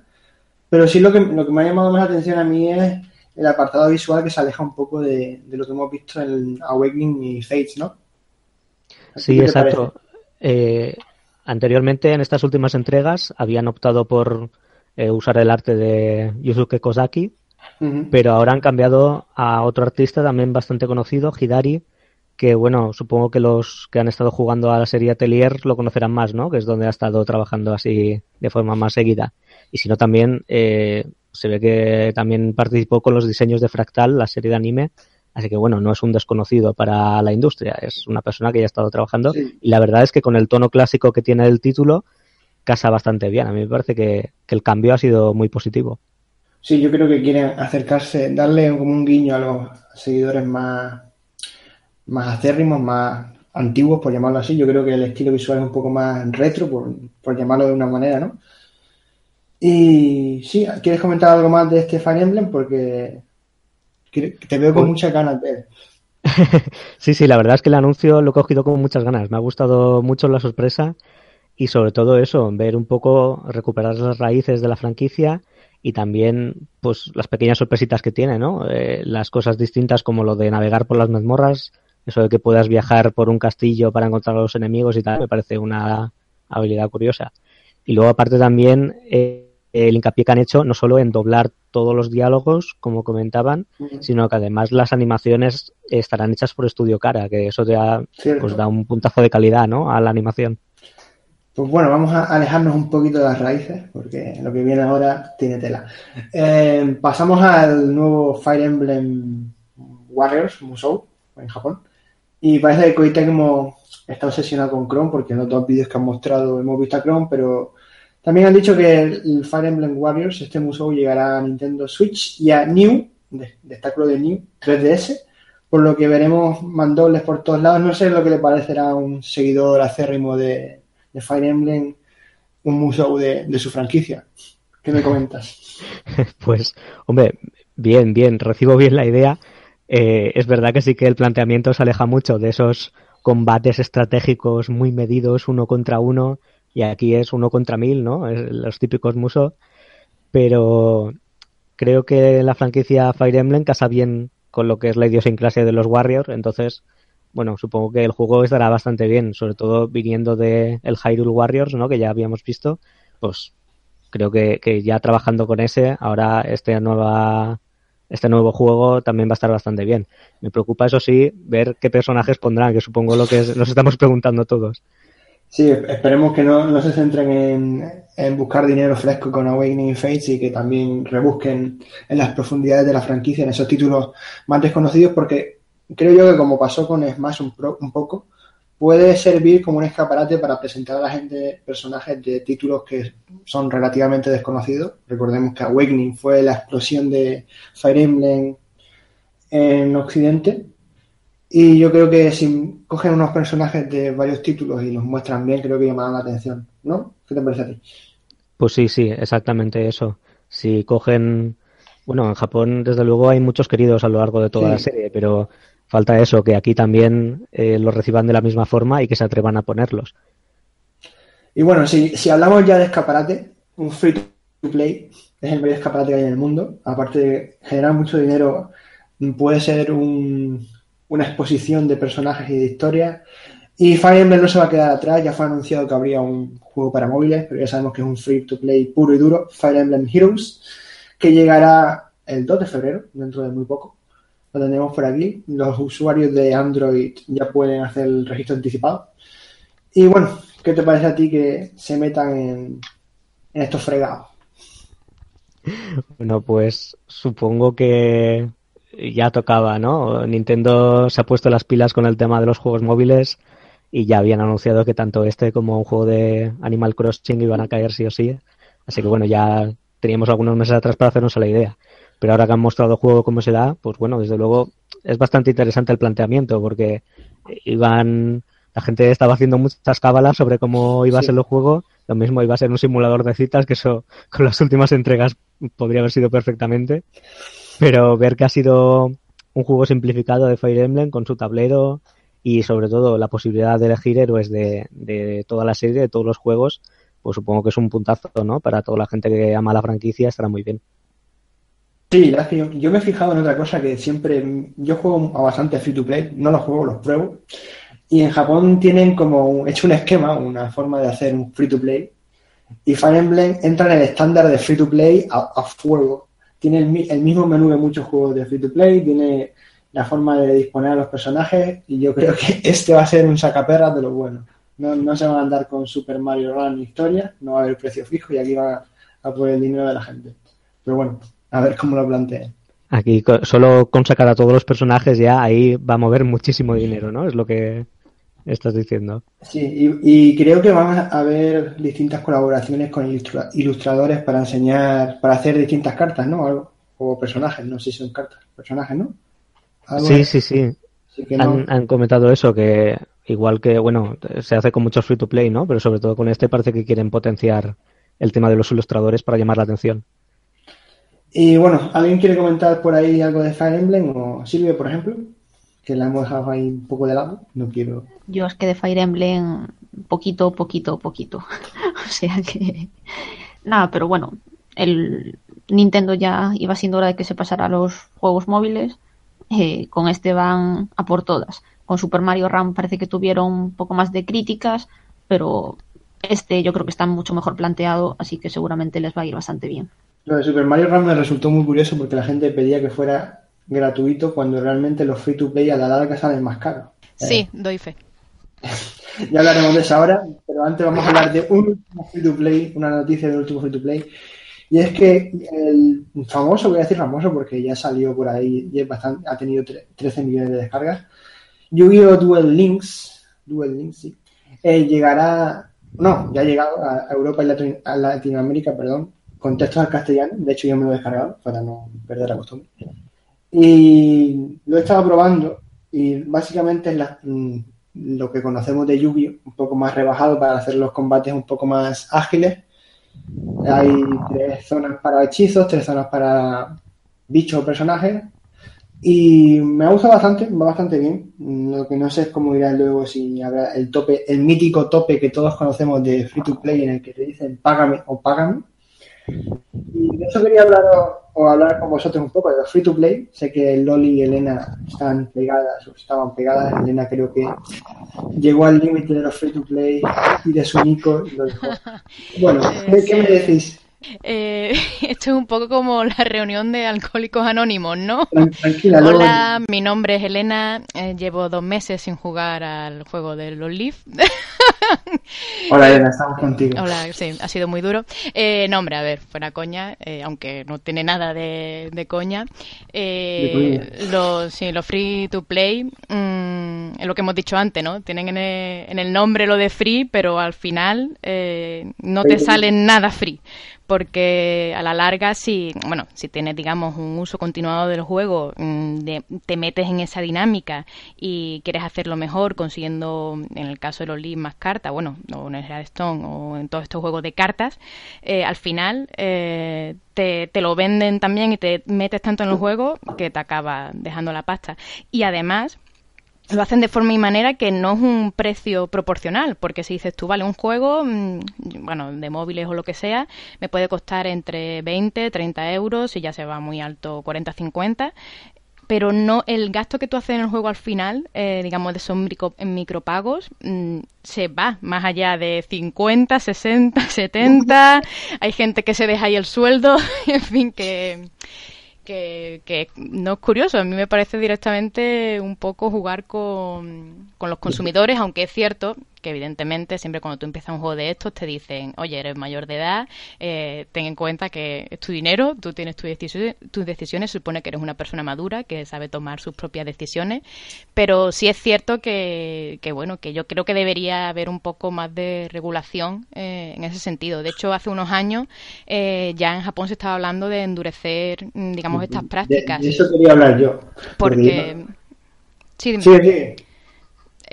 Pero sí lo que, lo que me ha llamado más la atención a mí es el apartado visual que se aleja un poco de, de lo que hemos visto en Awakening y Fates, ¿no? ¿A ti Sí, exacto. Eh, anteriormente, en estas últimas entregas, habían optado por eh, usar el arte de Yusuke Kozaki, pero ahora han cambiado a otro artista también bastante conocido, Hidari, que bueno, supongo que los que han estado jugando a la serie Atelier lo conocerán más, ¿no? Que es donde ha estado trabajando así de forma más seguida. Y si no, también eh, se ve que también participó con los diseños de Fractal, la serie de anime. Así que bueno, no es un desconocido para la industria, es una persona que ya ha estado trabajando. Y la verdad es que con el tono clásico que tiene el título, casa bastante bien. A mí me parece que, que el cambio ha sido muy positivo. Sí, yo creo que quieren acercarse, darle como un guiño a los seguidores más, más acérrimos, más antiguos, por llamarlo así. Yo creo que el estilo visual es un poco más retro, por, por llamarlo de una manera, ¿no? Y sí, ¿quieres comentar algo más de este Fire Emblem? Porque te veo con muchas ganas de sí, sí, la verdad es que el anuncio lo he cogido con muchas ganas. Me ha gustado mucho la sorpresa y sobre todo eso, ver un poco, recuperar las raíces de la franquicia y también pues las pequeñas sorpresitas que tiene, ¿no? Eh, las cosas distintas como lo de navegar por las mazmorras, eso de que puedas viajar por un castillo para encontrar a los enemigos y tal, me parece una habilidad curiosa. Y luego aparte también eh, el hincapié que han hecho no solo en doblar todos los diálogos, como comentaban, sino que además las animaciones estarán hechas por Estudio Cara, que eso da, pues, da un puntazo de calidad ¿no? a la animación. Pues bueno, vamos a alejarnos un poquito de las raíces, porque lo que viene ahora tiene tela. Eh, pasamos al nuevo Fire Emblem Warriors, Musou, en Japón. Y parece que Koei Tecmo está obsesionado con Chrome, porque en los dos vídeos que han mostrado hemos visto a Chrome, pero también han dicho que el Fire Emblem Warriors, este museo, llegará a Nintendo Switch y a New, destaco de New, 3DS, por lo que veremos mandobles por todos lados. No sé lo que le parecerá a un seguidor acérrimo de, Fire Emblem, un museo de, su franquicia. ¿Qué me comentas? Pues, hombre, bien, bien, recibo bien la idea. Eh, es verdad que sí que el planteamiento se aleja mucho de esos combates estratégicos muy medidos uno contra uno y aquí es uno contra mil, ¿no? Es los típicos musos, pero creo que la franquicia Fire Emblem casa bien con lo que es la idiosincrasia de los Warriors, entonces, bueno, supongo que el juego estará bastante bien, sobre todo viniendo de el Hyrule Warriors, ¿no? Que ya habíamos visto, pues creo que, que ya trabajando con ese, ahora este nueva este nuevo juego también va a estar bastante bien. Me preocupa, eso sí, ver qué personajes pondrán, que supongo lo que nos estamos preguntando todos. Sí, esperemos que no, se centren en, buscar dinero fresco con Awakening Fates y que también rebusquen en las profundidades de la franquicia, en esos títulos más desconocidos, porque creo yo que como pasó con Smash un, un poco, puede servir como un escaparate para presentar a la gente personajes de títulos que son relativamente desconocidos. Recordemos que Awakening fue la explosión de Fire Emblem en Occidente y yo creo que si cogen unos personajes de varios títulos y los muestran bien, creo que llamarán la atención, ¿no? ¿Qué te parece a ti? Pues sí, sí, exactamente eso. Si cogen, bueno, en Japón desde luego hay muchos queridos a lo largo de toda la serie, pero falta eso, que aquí también eh, los reciban de la misma forma y que se atrevan a ponerlos. Y bueno, si, si hablamos ya de escaparate, un free to play es el mayor escaparate que hay en el mundo. Aparte de generar mucho dinero, puede ser un, una exposición de personajes y de historias. Y Fire Emblem no se va a quedar atrás, ya fue anunciado que habría un juego para móviles, pero ya sabemos que es un free to play puro y duro, Fire Emblem Heroes, que llegará el 2 de febrero, dentro de muy poco. Lo tenemos por aquí. Los usuarios de Android ya pueden hacer el registro anticipado. Y bueno, ¿qué te parece a ti que se metan en, en estos fregados? Bueno, pues supongo que ya tocaba, ¿no? Nintendo se ha puesto las pilas con el tema de los juegos móviles y ya habían anunciado que tanto este como un juego de Animal Crossing iban a caer sí o sí. Así que bueno, ya teníamos algunos meses atrás para hacernos la idea. Pero ahora que han mostrado el juego como se da, pues bueno, desde luego es bastante interesante el planteamiento porque iban la gente estaba haciendo muchas cábalas sobre cómo iba a ser el juego. Lo mismo iba a ser un simulador de citas, que eso con las últimas entregas podría haber sido perfectamente. Pero ver que ha sido un juego simplificado de Fire Emblem con su tablero y sobre todo la posibilidad de elegir héroes de, de toda la serie, de todos los juegos, pues supongo que es un puntazo, ¿no? Para toda la gente que ama la franquicia estará muy bien. Sí, Yo me he fijado en otra cosa que siempre. Yo juego a bastante free to play, no los juego, los pruebo. Y en Japón tienen como hecho un esquema, una forma de hacer un free to play. Y Fire Emblem entra en el estándar de free to play a fuego tiene el, mismo menú de muchos juegos de free to play, tiene la forma de disponer a los personajes y yo creo que este va a ser un sacaperras de lo bueno. No, no se van a andar con Super Mario Run historia, no va a haber precio fijo y aquí va a poner el dinero de la gente. Pero bueno, a ver cómo lo plantean. Aquí solo con sacar a todos los personajes ya ahí va a mover muchísimo dinero, ¿no? Es lo que estás diciendo. Sí, y, creo que van a haber distintas colaboraciones con ilustradores para enseñar, para hacer distintas cartas, ¿no? o personajes, no sé si son cartas, personajes, ¿no? sí, sí, sí, Han, comentado eso, que igual que, bueno, se hace con muchos free to play, ¿no? Pero sobre todo con este parece que quieren potenciar el tema de los ilustradores para llamar la atención. Y bueno, ¿alguien quiere comentar por ahí algo de Fire Emblem o Silvia, por ejemplo? Que la hemos dejado ahí un poco de lado. No quiero. Yo es que de Fire Emblem, poquito, poquito, poquito. o sea que. Nada, pero bueno, el Nintendo ya iba siendo hora de que se pasara a los juegos móviles. Eh, con este van a por todas. Con Super Mario Run parece que tuvieron un poco más de críticas, pero este yo creo que está mucho mejor planteado, así que seguramente les va a ir bastante bien. Lo de Super Mario Run me resultó muy curioso porque la gente pedía que fuera gratuito cuando realmente los free to play a la larga salen más caros. Sí, eh, doy fe. ya hablaremos de eso ahora, pero antes vamos a hablar de un último free to play, una noticia del último free to play. Y es que el famoso, voy a decir famoso porque ya salió por ahí y es bastante, ha tenido 13 millones de descargas. Yu-Gi-Oh! Duel Links, Duel Links, sí, eh, llegará, no, ya ha llegado a Europa y a Latinoamérica, perdón, con textos al castellano. De hecho, yo me lo he descargado para no perder la costumbre. Y lo he estado probando y básicamente es mm, lo que conocemos de Yu-Gi-Oh! un poco más rebajado para hacer los combates un poco más ágiles. Hay tres zonas para hechizos, tres zonas para bichos o personajes. Y me ha gustado bastante, va bastante bien. Lo que no sé es cómo irá luego si habrá el tope, el mítico tope que todos conocemos de free to play en el que te dicen págame o págame. Y de eso quería hablar o, hablar con vosotros un poco de los free to play. Sé que Loli y Elena están pegadas o estaban pegadas. Elena creo que llegó al límite de los free to play y de su Nico y lo dejó. Bueno, ¿qué, me decís? Eh, esto es un poco como la reunión de alcohólicos anónimos, ¿no? Tranquila, Hola, mi nombre es Elena, eh, llevo dos meses sin jugar al juego de los Leaf. Hola Elena, estamos contigo. Hola, sí, ha sido muy duro. Eh, no, hombre, a ver, fuera coña, eh, aunque no tiene nada de, coña. Eh, los, sí, los free to play, mm, es lo que hemos dicho antes, ¿no? Tienen en el, en el nombre lo de free, pero al final no te sale nada free porque a la larga si bueno si tienes digamos un uso continuado del juego mm, te metes en esa dinámica y quieres hacerlo mejor consiguiendo en el caso de los leads más cartas bueno o en el Hearthstone o en todos estos juegos de cartas eh, al final eh, te, te, lo venden también y te metes tanto en el juego que te acaba dejando la pasta. Y además lo hacen de forma y manera que no es un precio proporcional, porque si dices tú, vale, un juego, mm, bueno, de móviles o lo que sea, me puede costar entre 20, 30 euros, y ya se va muy alto, 40, 50, pero no el gasto que tú haces en el juego al final, eh, digamos, de esos micro, micropagos, mm, se va más allá de 50, 60, 70, hay gente que se deja ahí el sueldo, en fin, que que, no es curioso, a mí me parece directamente un poco jugar con, con los consumidores, aunque es cierto que evidentemente siempre cuando tú empiezas un juego de estos te dicen, oye, eres mayor de edad, eh, ten en cuenta que es tu dinero, tú tienes tus decisiones, tus decisiones, supone que eres una persona madura que sabe tomar sus propias decisiones, pero sí es cierto que, que bueno, que yo creo que debería haber un poco más de regulación eh, en ese sentido. De hecho, hace unos años eh, ya en Japón se estaba hablando de endurecer, mm, digamos, estas prácticas. De, eso quería hablar yo. Porque... Sí, sí, sí.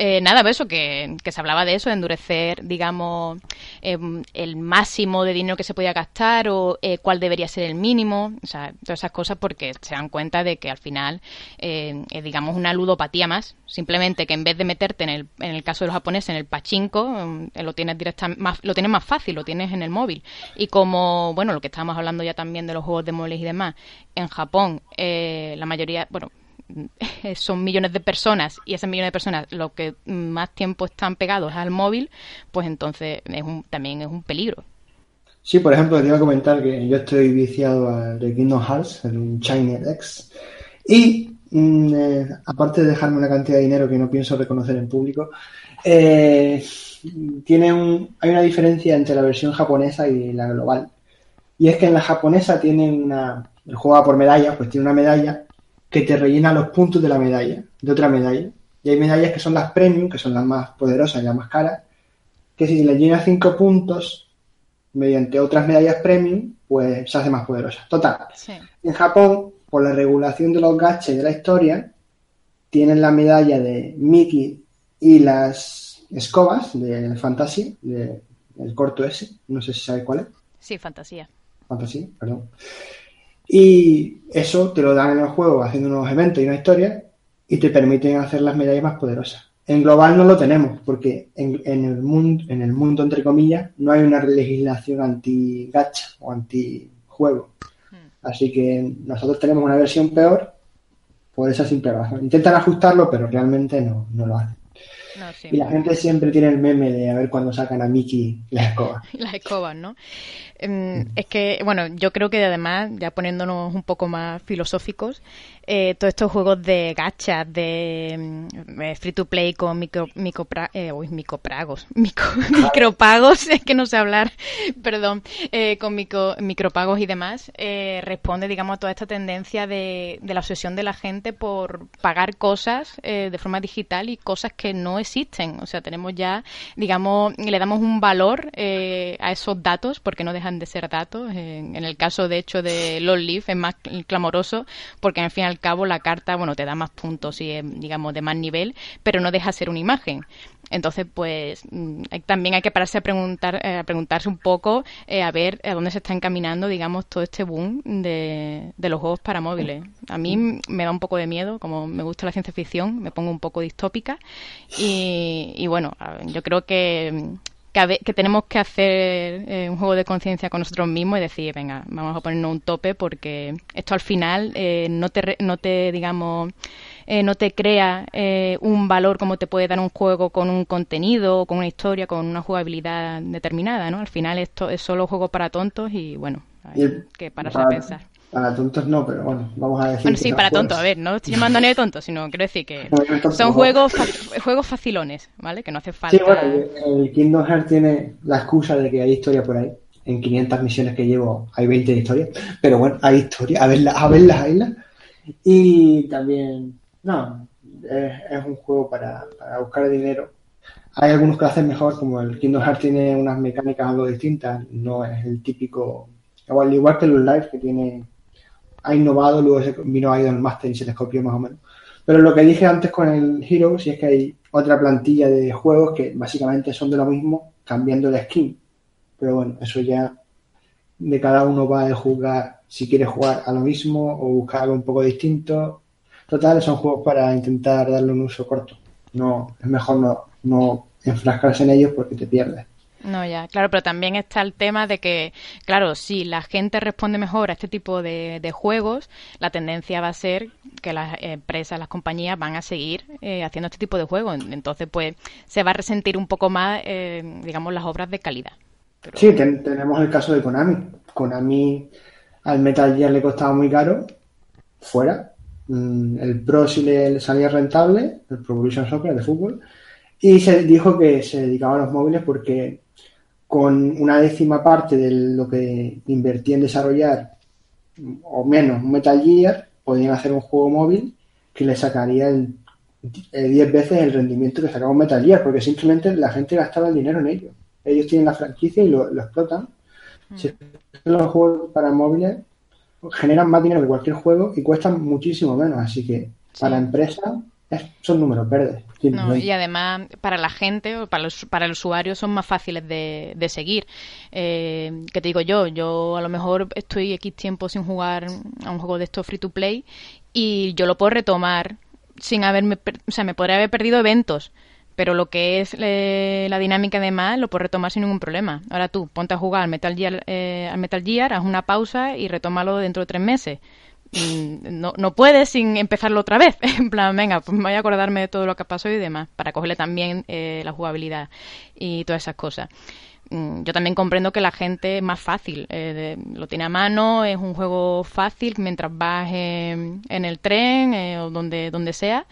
Eh, nada, eso, que, se hablaba de eso, de endurecer, digamos, em, el máximo de dinero que se podía gastar o eh, cuál debería ser el mínimo, o sea, todas esas cosas porque se dan cuenta de que al final eh, es, digamos, una ludopatía más. Simplemente que en vez de meterte en el, en el caso de los japoneses en el pachinko, em, lo tienes directamente más, lo tienes más fácil, lo tienes en el móvil. Y como, bueno, lo que estábamos hablando ya también de los juegos de móviles y demás, en Japón la mayoría, bueno, son millones de personas y esas millones de personas lo que más tiempo están pegados al móvil, pues entonces es un, también es un peligro. Sí, por ejemplo, te iba a comentar que yo estoy viciado al de Kingdom Hearts, un China X, y mm, eh, aparte de dejarme una cantidad de dinero que no pienso reconocer en público, eh, tiene un, hay una diferencia entre la versión japonesa y la global. Y es que en la japonesa tienen una, el juego por medallas, pues tiene una medalla que te rellena los puntos de la medalla, de otra medalla. Y hay medallas que son las premium, que son las más poderosas y las más caras, que si le llenas cinco puntos mediante otras medallas premium, pues se hace más poderosa. Total. En Japón, por la regulación de los gaches de la historia, tienen la medalla de Mickey y las escobas de Fantasy, de, del corto ese, no sé si sabe cuál es. Sí, Fantasía. Fantasía, perdón. Y eso te lo dan en el juego haciendo unos eventos y una historia y te permiten hacer las medallas más poderosas. En global no lo tenemos, porque en, el, mundo, en el mundo, entre comillas, no hay una legislación anti-gacha o anti-juego. Hmm. Así que nosotros tenemos una versión peor por esa simple razón. Intentan ajustarlo, pero realmente no, no lo hacen. Y la gente siempre tiene el meme de a ver cuando sacan a Mickey la escoba. Las escobas, ¿no? Em, es que, bueno, yo creo que además, ya poniéndonos un poco más filosóficos, eh, todos estos juegos de gachas, de mm, eh, free to play con micro, micro eh, micropragos, micropagos, es que no sé hablar, perdón, con micro, micropagos y demás, responde, digamos, a toda esta tendencia de, de, la obsesión de la gente por pagar cosas de forma digital y cosas que no existen. O sea, tenemos ya, digamos, le damos un valor a esos datos porque no dejan de ser datos. En, el caso, de hecho, de los Leaf es más clamoroso porque al fin y al cabo la carta, bueno, te da más puntos y digamos, de más nivel, pero no deja ser una imagen. Entonces, pues mm, también hay que pararse a preguntar, eh, a preguntarse un poco eh, a ver a dónde se está encaminando, digamos, todo este boom de, de, los juegos para móviles. A mí me da un poco de miedo, como me gusta la ciencia ficción, me pongo un poco distópica y, y bueno, yo creo que que, tenemos que hacer eh, un juego de conciencia con nosotros mismos y decir, venga, vamos a ponernos un tope porque esto al final eh, no, te, no te, digamos, eh, no te crea un valor como te puede dar un juego con un contenido, con una historia, con una jugabilidad determinada, ¿no? Al final esto es solo juego para tontos y bueno, hay que pararse a pensar. Para tontos no, pero bueno, vamos a decir. Bueno, sí, para tontos, a ver, no estoy llamando ni de tontos, sino quiero decir que son juegos juegos facilones, ¿vale? Que no hace falta. Sí, bueno, el Kingdom Hearts tiene la excusa de que hay historia por ahí. En 500 misiones que llevo hay 20 de historia, pero bueno, hay historia, a verlas, a verlas, a Y también, no, es, un juego para, para buscar dinero. Hay algunos que lo hacen mejor, como el Kingdom Hearts tiene unas mecánicas algo distintas, no es el típico, igual, igual que los live que tiene ha innovado, luego se vino a el Master y se les copió más o menos. Pero lo que dije antes con el Hero, si es que hay otra plantilla de juegos que básicamente son de lo mismo, cambiando la skin. Pero bueno, eso ya de cada uno va a jugar si quiere jugar a lo mismo o buscar algo un poco distinto. Total, son juegos para intentar darle un uso corto. No, es mejor no, no enfrascarse en ellos porque te pierdes. No, ya, claro, pero también está el tema de que, claro, si la gente responde mejor a este tipo de, juegos, la tendencia va a ser que las empresas, las compañías van a seguir eh, haciendo este tipo de juegos. Entonces, pues, se va a resentir un poco más, eh, digamos, las obras de calidad. Sí, tenemos el caso de Konami. Konami al Metal Gear le costaba muy caro, fuera. Mm, el Pro sí le salía rentable, el Pro Evolution Soccer de fútbol, y se dijo que se dedicaba a los móviles porque con una décima parte de lo que invertía en desarrollar, o menos, Metal Gear, podían hacer un juego móvil que le sacaría el, 10 veces el rendimiento que sacaba un Metal Gear, porque simplemente la gente gastaba el dinero en ello. Ellos tienen la franquicia y lo, explotan. Mm. Si los juegos para móviles generan más dinero que cualquier juego y cuestan muchísimo menos, así que para empresas son números verdes. y además para la gente o para, para el usuario son más fáciles de, seguir. Eh, que te digo yo, yo a lo mejor estoy X tiempo sin jugar a un juego de estos free to play y yo lo puedo retomar sin haberme, o sea, me podría haber perdido eventos, pero lo que es eh, la dinámica de más lo puedo retomar sin ningún problema. Ahora tú, ponte a jugar al Metal Gear, eh, al Metal Gear haz una pausa y retómalo dentro de tres meses Mm, no, no puedes sin empezarlo otra vez. En plan, venga, pues voy a acordarme de todo lo que pasó y demás, para cogerle también eh, la jugabilidad y todas esas cosas. mm, yo también comprendo que la gente es más fácil, eh, lo tiene a mano, es un juego fácil mientras vas en, el tren eh, o donde, donde sea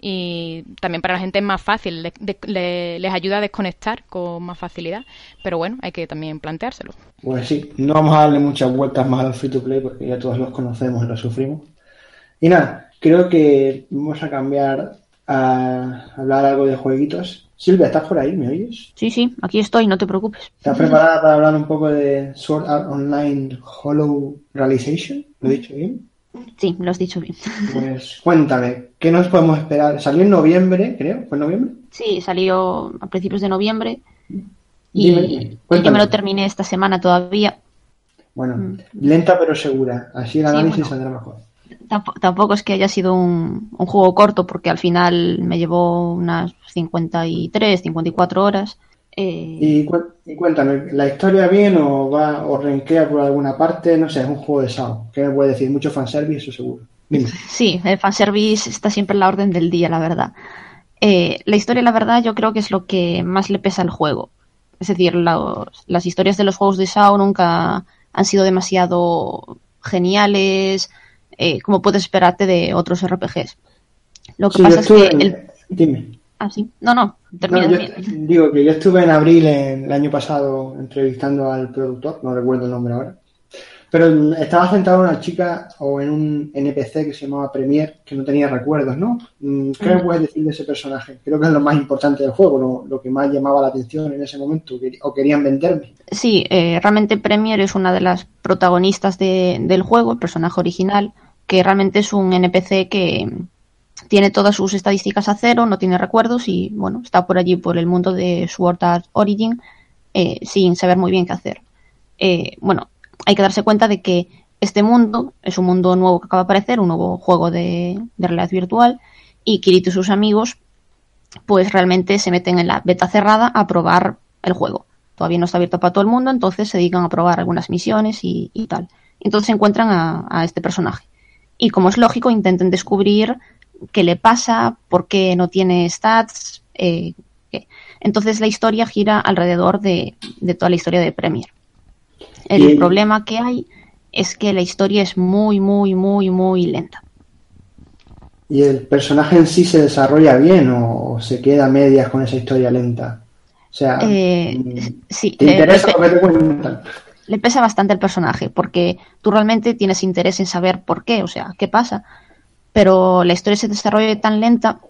y también para la gente es más fácil, les ayuda a desconectar con más facilidad, pero bueno, hay que también planteárselo. Pues sí, no vamos a darle muchas vueltas más al free to play porque ya todos los conocemos y los sufrimos. Y nada, creo que vamos a cambiar a hablar algo de jueguitos. Silvia, ¿estás por ahí? ¿Me oyes? Sí, sí, aquí estoy, no te preocupes. ¿Estás preparada para hablar un poco de Sword Art Online Hollow Realization? ¿Lo he dicho bien? Sí, lo has dicho bien. Pues cuéntame, ¿qué nos podemos esperar? Salió en noviembre, creo, ¿fue en noviembre? Sí, salió a principios de noviembre. Y, yo me lo terminé esta semana todavía. Bueno, mm. lenta pero segura. Así el análisis saldrá mejor. Tampoco es que haya sido un, juego corto, porque al final me llevó unas 53, 54 horas. Eh... Y, cuéntame, ¿la historia bien o va o renquea por alguna parte? No sé, es un juego de SAO. ¿Qué me puede decir? Mucho fanservice, eso seguro. Sí, el fanservice está siempre en la orden del día, la verdad. Eh, la historia, la verdad, yo creo que es lo que más le pesa al juego. Es decir, las historias de los juegos de SAO nunca han sido demasiado geniales, eh, como puedes esperarte de otros RPGs. Lo que pasa es que... Dime. Ah, sí. No, no, termina. digo que yo estuve en abril el año pasado entrevistando al productor, no recuerdo el nombre ahora, pero estaba sentado una chica o en un NPC que se llamaba Premier, que no tenía recuerdos, ¿no? Mm, ¿Qué me puedes decir de ese personaje? Creo que es lo más importante del juego, lo, que más llamaba la atención en ese momento, o querían venderme. Sí, eh, realmente Premier es una de las protagonistas del juego, el personaje original, que realmente es un NPC que tiene todas sus estadísticas a cero, no tiene recuerdos y, bueno, está por allí por el mundo de Sword Art Origin eh, sin saber muy bien qué hacer. Eh, bueno, hay que darse cuenta de que este mundo es un mundo nuevo que acaba de aparecer, un nuevo juego de, realidad virtual, y Kirito y sus amigos, pues realmente se meten en la beta cerrada a probar el juego. Todavía no está abierto para todo el mundo, entonces se dedican a probar algunas misiones y, tal. Entonces encuentran a, este personaje. Y como es lógico, intenten descubrir qué le pasa, por qué no tiene stats. Eh, entonces la historia gira alrededor de, de toda la historia de Premier. El problema que hay es que la historia es muy, muy, muy, muy lenta. ¿Y el personaje en sí se desarrolla bien o se queda a medias con esa historia lenta? O sea, eh, mm, sí, ¿te interesa lo que te cuentan? Le pesa bastante el personaje porque tú realmente tienes interés en saber por qué, o sea, qué pasa. Pero la historia se desarrolla tan lenta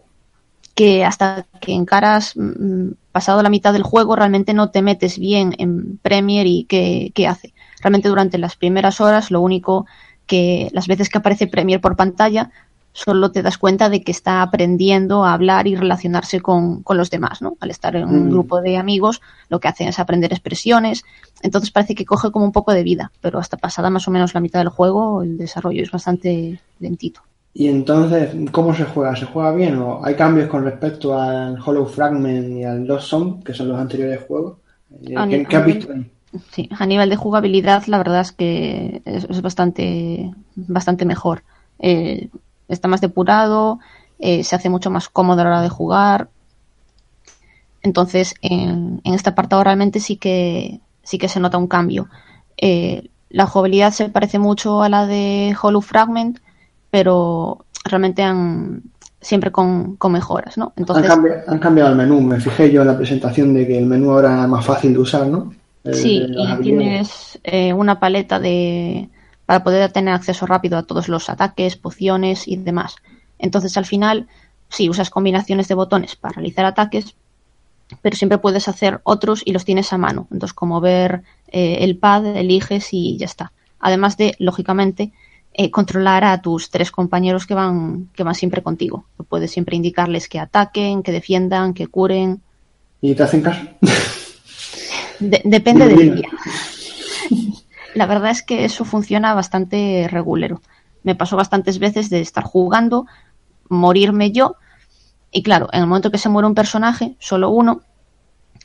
que hasta que encaras mm, pasado la mitad del juego realmente no te metes bien en Premiere y qué, hace. Realmente durante las primeras horas lo único que las veces que aparece Premiere por pantalla solo te das cuenta de que está aprendiendo a hablar y relacionarse con, los demás, ¿no? Al estar en un mm. grupo de amigos, lo que hacen es aprender expresiones, entonces parece que coge como un poco de vida, pero hasta pasada más o menos la mitad del juego el desarrollo es bastante lentito. Y entonces, ¿cómo se juega? ¿Se juega bien o hay cambios con respecto al Hollow Fragment y al Lost Song, que son los anteriores juegos? Eh, ¿Qué, has visto ahí? Sí, a nivel de jugabilidad, la verdad es que es, bastante, bastante mejor. Eh, está más depurado, eh, se hace mucho más cómodo a la hora de jugar. Entonces, en, en este apartado realmente sí que, sí que se nota un cambio. la jugabilidad se parece mucho a la de Hollow Fragment, pero realmente han siempre con, mejoras, ¿no? Entonces, han, cambiado, el menú, me fijé yo en la presentación de que el menú ahora es más fácil de usar, ¿no? sí, y tienes eh, una paleta de para poder tener acceso rápido a todos los ataques, pociones y demás. Entonces, al final, sí, usas combinaciones de botones para realizar ataques, pero siempre puedes hacer otros y los tienes a mano. Entonces, como ver eh, el pad, eliges y ya está. Además de, lógicamente, eh, controlar a tus tres compañeros que van, que van siempre contigo. Puedes siempre indicarles que ataquen, que defiendan, que curen. ¿Y te hacen caso? depende del día. La verdad es que eso funciona bastante regulero. Me pasó bastantes veces de estar jugando, morirme yo, y claro, en el momento que se muere un personaje, solo uno,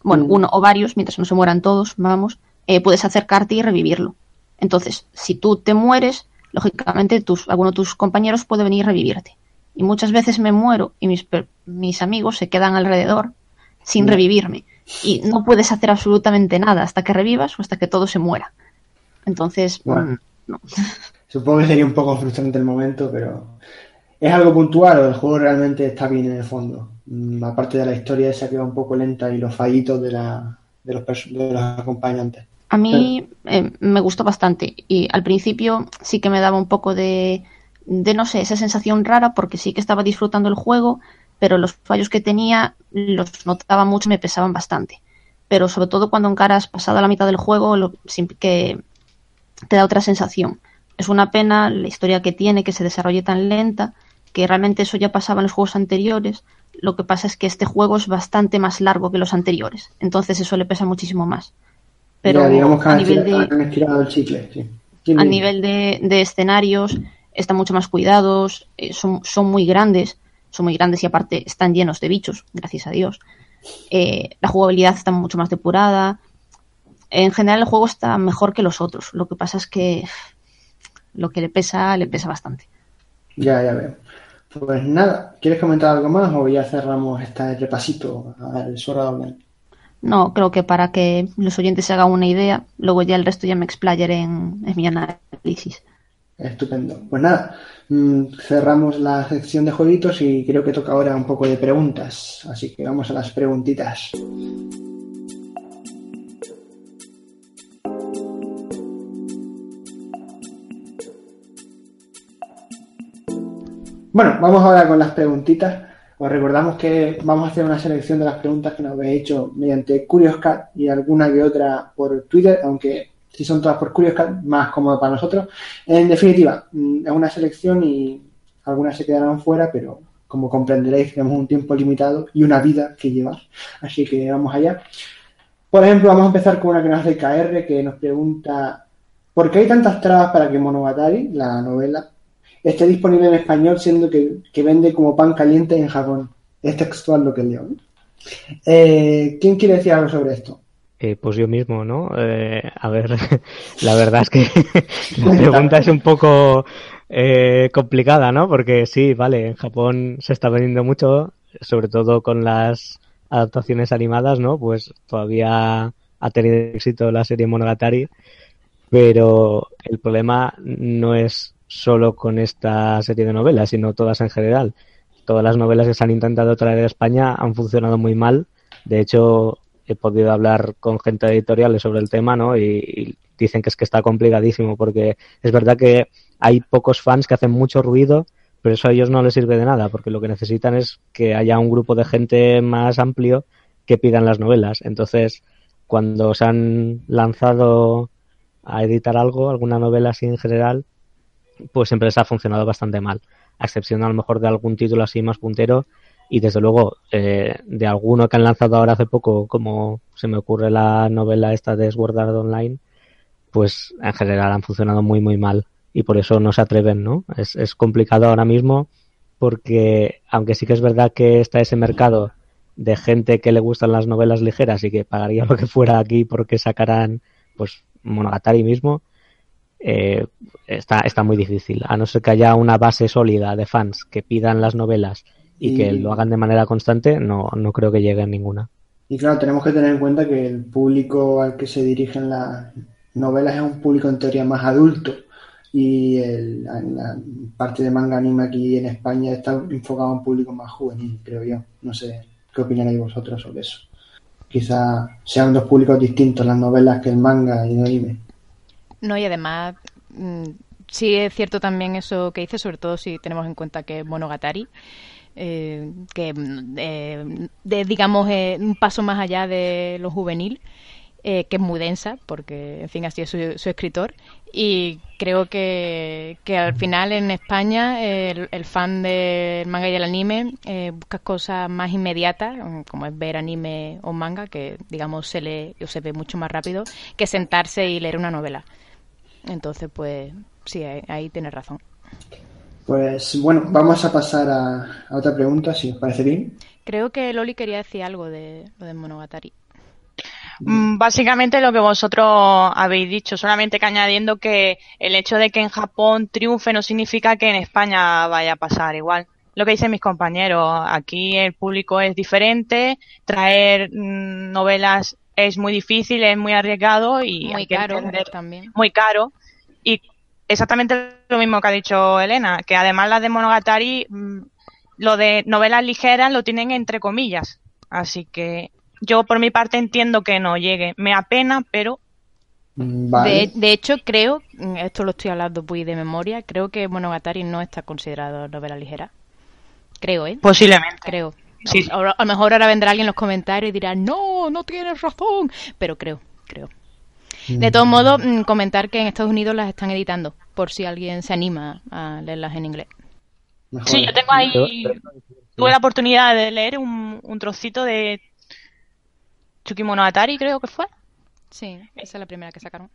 bueno, mm. uno o varios, mientras no se mueran todos, vamos, eh, puedes acercarte y revivirlo. Entonces, si tú te mueres, lógicamente tus, alguno de tus compañeros puede venir a revivirte. Y muchas veces me muero y mis, mis amigos se quedan alrededor sin revivirme. Y no puedes hacer absolutamente nada hasta que revivas o hasta que todo se muera. Entonces, Bueno. mm, no. Supongo que sería un poco frustrante el momento, pero ¿es algo puntual o el juego realmente está bien en el fondo? Mm, aparte de la historia esa que va un poco lenta y los fallitos de, la, de, los, de los acompañantes. A mí eh, me gustó bastante y al principio sí que me daba un poco de, de, no sé, esa sensación rara porque sí que estaba disfrutando el juego, pero los fallos que tenía los notaba mucho y me pesaban bastante. Pero sobre todo cuando encaras pasada la mitad del juego, lo, que te da otra sensación. Es una pena la historia que tiene, que se desarrolle tan lenta, que realmente eso ya pasaba en los juegos anteriores. Lo que pasa es que este juego es bastante más largo que los anteriores, entonces eso le pesa muchísimo más. Pero Ya, digamos que a han, nivel estirado, de, han estirado el chicle. Sí. ¿Quién a nivel de, de escenarios están mucho más cuidados, eh, son, son muy grandes, son muy grandes y aparte están llenos de bichos, gracias a Dios. Eh, la jugabilidad está mucho más depurada. En general el juego está mejor que los otros. Lo que pasa es que lo que le pesa, le pesa bastante. Ya, ya veo. Pues nada, ¿quieres comentar algo más o ya cerramos este repasito al Online? No, creo que para que los oyentes se hagan una idea, luego ya el resto ya me explayaré en, en mi análisis. Estupendo. Pues nada, mm, cerramos la sección de jueguitos y creo que toca ahora un poco de preguntas. Así que vamos a las preguntitas. Bueno, vamos ahora con las preguntitas. Os recordamos que vamos a hacer una selección de las preguntas que nos habéis hecho mediante Curious Cat y alguna que otra por Twitter, aunque si son todas por Curious Cat, más cómodo para nosotros. En definitiva, mm, es una selección y algunas se quedarán fuera, pero como comprenderéis, tenemos un tiempo limitado y una vida que llevar. Así que vamos allá. Por ejemplo, vamos a empezar con una que nos hace KR, que nos pregunta ¿por qué hay tantas trabas para que Monogatari, la novela, esté disponible en español siendo que, que vende como pan caliente en Japón? Es textual lo que leo. Eh, ¿Quién quiere decir algo sobre esto? Eh, pues yo mismo, ¿no? Eh, a ver, la verdad es que la pregunta es un poco eh, complicada, ¿no? Porque sí, vale, en Japón se está vendiendo mucho, sobre todo con las adaptaciones animadas, ¿no? Pues todavía ha tenido éxito la serie Monogatari, pero el problema no es solo con esta serie de novelas, sino todas en general. Todas las novelas que se han intentado traer a España han funcionado muy mal. De hecho, he podido hablar con gente de editoriales sobre el tema, ¿no? Y, y, dicen que es que está complicadísimo, porque es verdad que hay pocos fans que hacen mucho ruido, pero eso a ellos no les sirve de nada, porque lo que necesitan es que haya un grupo de gente más amplio que pidan las novelas. Entonces, cuando se han lanzado a editar algo, alguna novela así en general, pues siempre les ha funcionado bastante mal, a excepción a lo mejor de algún título así más puntero y desde luego eh, de alguno que han lanzado ahora hace poco, como se me ocurre la novela esta de Sword Art Online, pues en general han funcionado muy muy mal y por eso no se atreven, ¿no? Es, es complicado ahora mismo porque aunque sí que es verdad que está ese mercado de gente que le gustan las novelas ligeras y que pagaría lo que fuera aquí porque sacarán pues Monogatari mismo, eh, está, está muy difícil. A no ser que haya una base sólida de fans que pidan las novelas y, y, que lo hagan de manera constante, no, no creo que llegue a ninguna. Y claro, tenemos que tener en cuenta que el público al que se dirigen las novelas es un público en teoría más adulto y el, la parte de manga anime aquí en España está enfocado a un público más juvenil, creo yo. No sé qué opináis vosotros sobre eso. Quizá sean dos públicos distintos las novelas que el manga y el anime. No, y además, mmm, sí es cierto también eso que dices, sobre todo si tenemos en cuenta que es Monogatari, eh, que eh, de, digamos eh, un paso más allá de lo juvenil, que es muy densa, porque en fin así es su, escritor, y creo que, que, al final en España el, fan del manga y el anime busca cosas más inmediatas, como es ver anime o manga, que digamos se lee o se ve mucho más rápido, que sentarse y leer una novela. Entonces, pues sí, ahí, ahí tienes razón. Pues bueno, vamos a pasar a, a, otra pregunta, si os parece bien. Creo que Loli quería decir algo de lo de Monogatari. Mm, Básicamente lo que vosotros habéis dicho, solamente que añadiendo que el hecho de que en Japón triunfe no significa que en España vaya a pasar igual. lo que dicen mis compañeros. Aquí el público es diferente, traer mm, novelas es muy difícil, es muy arriesgado y muy hay que caro entender- también. muy caro. Y exactamente lo mismo que ha dicho Elena, que además las de Monogatari, mm, lo de novelas ligeras lo tienen entre comillas. Así que yo por mi parte entiendo que no llegue. Me apena, pero Mm, Vale. De, de hecho, creo, mm, esto lo estoy hablando muy de memoria, creo que Monogatari no está considerado novela ligera. Creo, ¿eh? posiblemente. Creo. Sí. A, a lo mejor ahora vendrá alguien en los comentarios y dirá, no, no tienes razón. Pero creo, creo. De todos modos, mm, comentar que en Estados Unidos las están editando, por si alguien se anima a leerlas en inglés. Mejor. Sí, yo tengo ahí. Tuve la oportunidad de leer un, un trocito de Tsukimonogatari, creo que fue. Sí, esa es la primera que sacaron.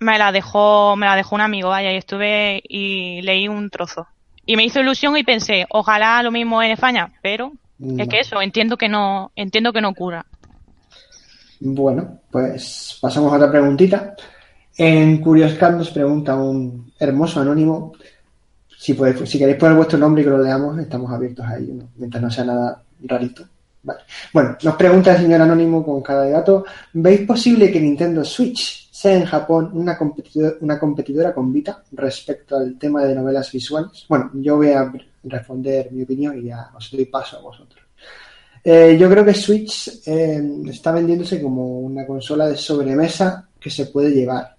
Me la dejó, me la dejó un amigo, vaya, y estuve y leí un trozo. Y me hizo ilusión y pensé, ojalá lo mismo en España, pero Es que eso, entiendo que no, entiendo que no ocurra. Bueno, pues pasamos a otra preguntita. En Curioscat nos pregunta un hermoso anónimo. Si, podéis- si queréis poner vuestro nombre y que lo leamos, estamos abiertos a ello, ¿no? mientras no sea nada rarito. Vale. Bueno, nos pregunta el señor anónimo con cada dato. ¿Veis posible que Nintendo Switch sea en Japón una competidora, una competidora con Vita respecto al tema de novelas visuales? Bueno, yo voy a responder mi opinión y ya os doy paso a vosotros. Eh, yo creo que Switch eh, está vendiéndose como una consola de sobremesa que se puede llevar.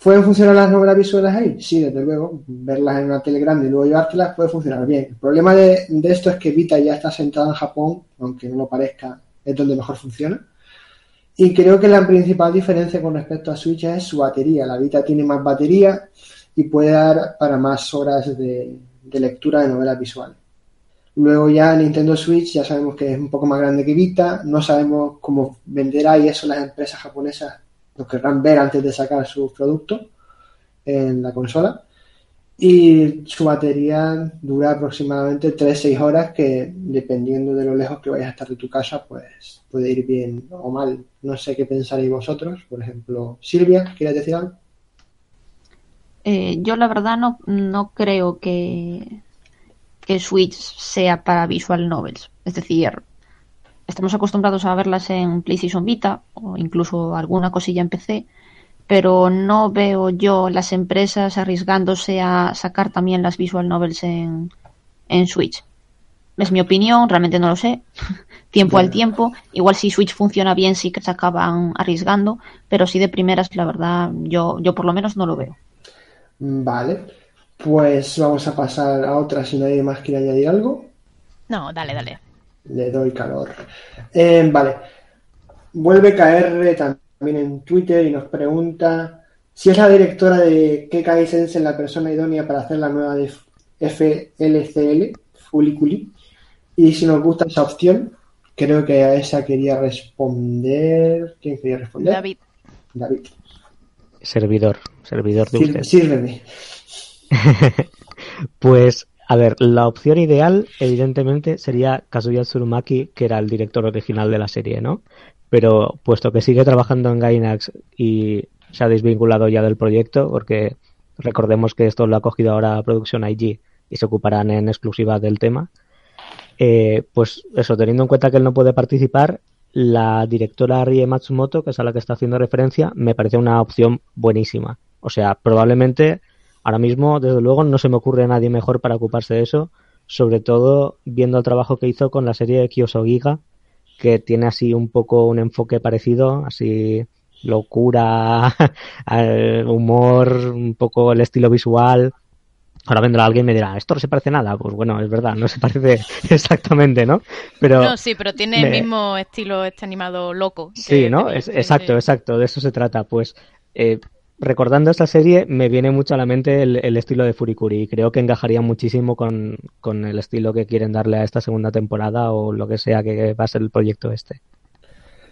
¿Pueden funcionar las novelas visuales ahí? Sí, desde luego. Verlas en una tele grande y luego llevártelas puede funcionar bien. El problema de, de esto es que Vita ya está sentada en Japón, aunque no lo parezca, es donde mejor funciona. Y creo que la principal diferencia con respecto a Switch es su batería. La Vita tiene más batería y puede dar para más horas de, lectura de novelas visuales. Luego ya Nintendo Switch ya sabemos que es un poco más grande que Vita, no sabemos cómo venderá y eso las empresas japonesas lo querrán ver antes de sacar sus productos en la consola. Y su batería dura aproximadamente 3-6 horas que dependiendo de lo lejos que vayas a estar de tu casa, pues puede ir bien o mal. No sé qué pensaréis vosotros. Por ejemplo, Silvia, ¿quieres decir algo? Eh, yo la verdad no, no creo que, que Switch sea para visual novels. Es decir, estamos acostumbrados a verlas en PlayStation Vita o incluso alguna cosilla en PC, pero no veo yo las empresas arriesgándose a sacar también las visual novels en, en Switch. Es mi opinión, realmente no lo sé. tiempo al tiempo. Igual si Switch funciona bien sí que se acaban arriesgando, pero si de primeras, la verdad, yo, yo por lo menos no lo veo. Vale. Pues vamos a pasar a otra si nadie más quiere añadir algo. No, dale, dale. Le doy calor. Eh, vale. Vuelve KR también en Twitter y nos pregunta si es la directora de Kekai Sensen la persona idónea para hacer la nueva de FLCL, Fuliculi, y si nos gusta esa opción. Creo que a esa quería responder. ¿Quién quería responder? David. David. Servidor, servidor de Sir- usted. Sírveme. Pues, a ver, la opción ideal, evidentemente, sería Kazuya Tsurumaki, que era el director original de la serie, ¿no? Pero puesto que sigue trabajando en Gainax y se ha desvinculado ya del proyecto, porque recordemos que esto lo ha cogido ahora Producción IG y se ocuparán en exclusiva del tema, eh, pues eso, teniendo en cuenta que él no puede participar, la directora Rie Matsumoto, que es a la que está haciendo referencia, me parece una opción buenísima. O sea, probablemente ahora mismo, desde luego, no se me ocurre a nadie mejor para ocuparse de eso, sobre todo viendo el trabajo que hizo con la serie de Kyosogiga, que tiene así un poco un enfoque parecido, así locura, humor, un poco el estilo visual. Ahora vendrá alguien y me dirá, esto no se parece nada. Pues bueno, es verdad, no se parece exactamente, ¿no? Pero No, sí, pero tiene el mismo estilo este animado loco. Sí, ¿no? Es- exacto, exacto, de eso se trata. Pues eh, recordando esta serie me viene mucho a la mente el, estilo de Furikuri y creo que encajaría muchísimo con, con el estilo que quieren darle a esta segunda temporada o lo que sea que va a ser el proyecto este.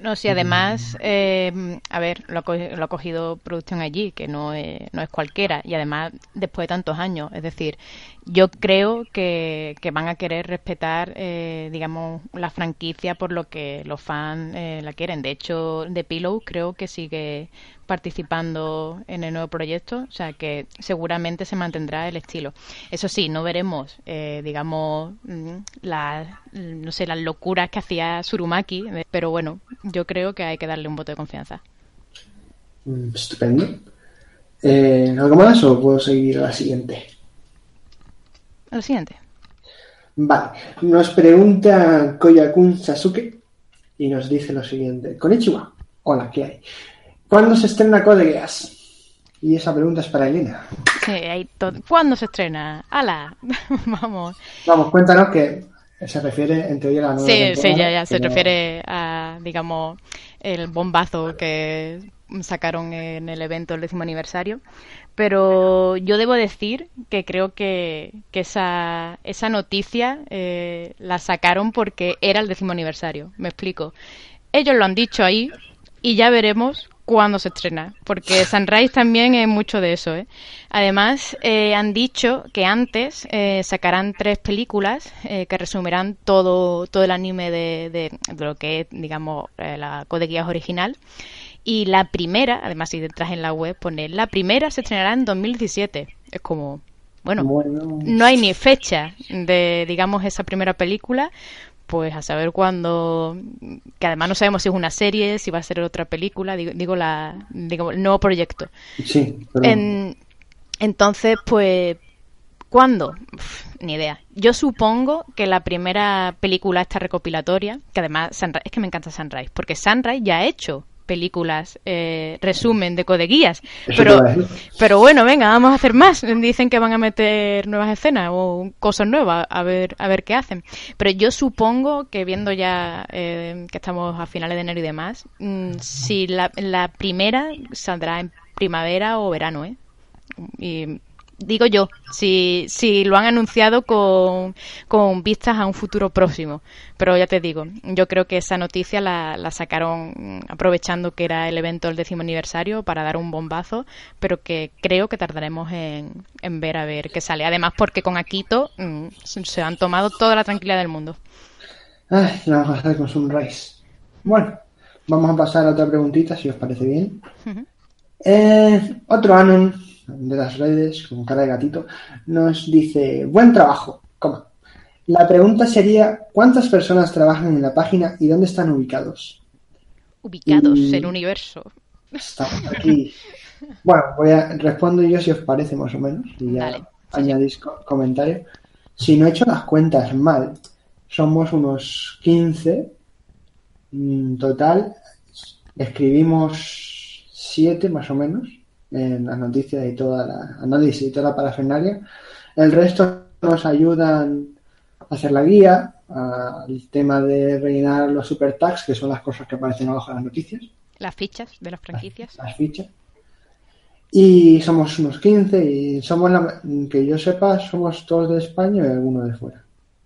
No, sí, además, eh, a ver, lo lo ha cogido producción allí, que no es, no es cualquiera, y además después de tantos años. Es decir, yo creo que, van a querer respetar, eh, digamos, la franquicia por lo que los fans eh, la quieren. De hecho, The Pillow creo que sigue participando en el nuevo proyecto, o sea que seguramente se mantendrá el estilo. Eso sí, no veremos, eh, digamos, mm, las, no sé, las locuras que hacía Surumaki, pero bueno, yo creo que hay que darle un voto de confianza. Mm, estupendo. Eh, ¿Algo más o puedo seguir a la siguiente? A la siguiente. Vale, nos pregunta Koyakun Sasuke y nos dice lo siguiente. Konnichiwa, hola, ¿qué hay? ¿Cuándo se estrena Code Geass? Y esa pregunta es para Elena. Sí. ¿Cuándo se estrena? ¡Hala! Vamos. Vamos, cuéntanos que se refiere en teoría a la nueva Sí, sí, ya, ya. Se pero- refiere a, digamos, el bombazo que sacaron en el evento del décimo aniversario. Pero yo debo decir que creo que, que esa, esa noticia eh, la sacaron porque era el décimo aniversario. Me explico. Ellos lo han dicho ahí y ya veremos cuándo se estrena. Porque Sunrise también es mucho de eso. ¿eh? Además, eh, han dicho que antes eh, sacarán tres películas eh, que resumirán todo, todo el anime de, de- de lo que es, digamos, eh, la Code Geass original. Y la primera, además si entras en la web, pone, la primera se estrenará en 2017. Es como, bueno, Bueno, no hay ni fecha de, digamos, esa primera película, pues a saber cuándo, que además no sabemos si es una serie, si va a ser otra película, digo, digo la, digo, el nuevo proyecto. sí, pero En- entonces, pues, ¿cuándo? Uf, ni idea. Yo supongo que la primera película esta recopilatoria, que además Sunrise- es que me encanta Sunrise, porque Sunrise ya ha hecho películas, eh, resumen de codeguías, pero, pero bueno, venga, vamos a hacer más. Dicen que van a meter nuevas escenas o cosas nuevas, a ver, a ver qué hacen. Pero yo supongo que viendo ya eh, que estamos a finales de enero y demás, mm, si la, la primera saldrá en primavera o verano, ¿eh? Y digo yo, si, si lo han anunciado con, con vistas a un futuro próximo. Pero ya te digo, yo creo que esa noticia la, la sacaron aprovechando que era el evento del décimo aniversario para dar un bombazo, pero que creo que tardaremos en, en ver a ver qué sale. Además, porque con Akito mm, se han tomado toda la tranquilidad del mundo. Ay, vamos a hacer con Sunrise. Bueno, vamos a pasar a otra preguntita, si os parece bien. Eh, otro Anon de las redes, con cara de gatito, nos dice, buen trabajo, coma. La pregunta sería, ¿cuántas personas trabajan en la página y dónde están ubicados? Ubicados Y- en el universo. Estamos aquí. Bueno, voy a respondo yo si os parece más o menos y ya Dale, sí, añadís comentarios. Si no he hecho las cuentas mal, somos unos 15 en total. Escribimos 7 más o menos en las noticias y toda la análisis y toda la parafernalia. El resto nos ayudan a hacer la guía, al tema de rellenar los super tags, que son las cosas que aparecen abajo de las noticias Las fichas de las franquicias. las fichas. Y somos unos 15 y somos, la, que yo sepa, somos todos de España y alguno de fuera.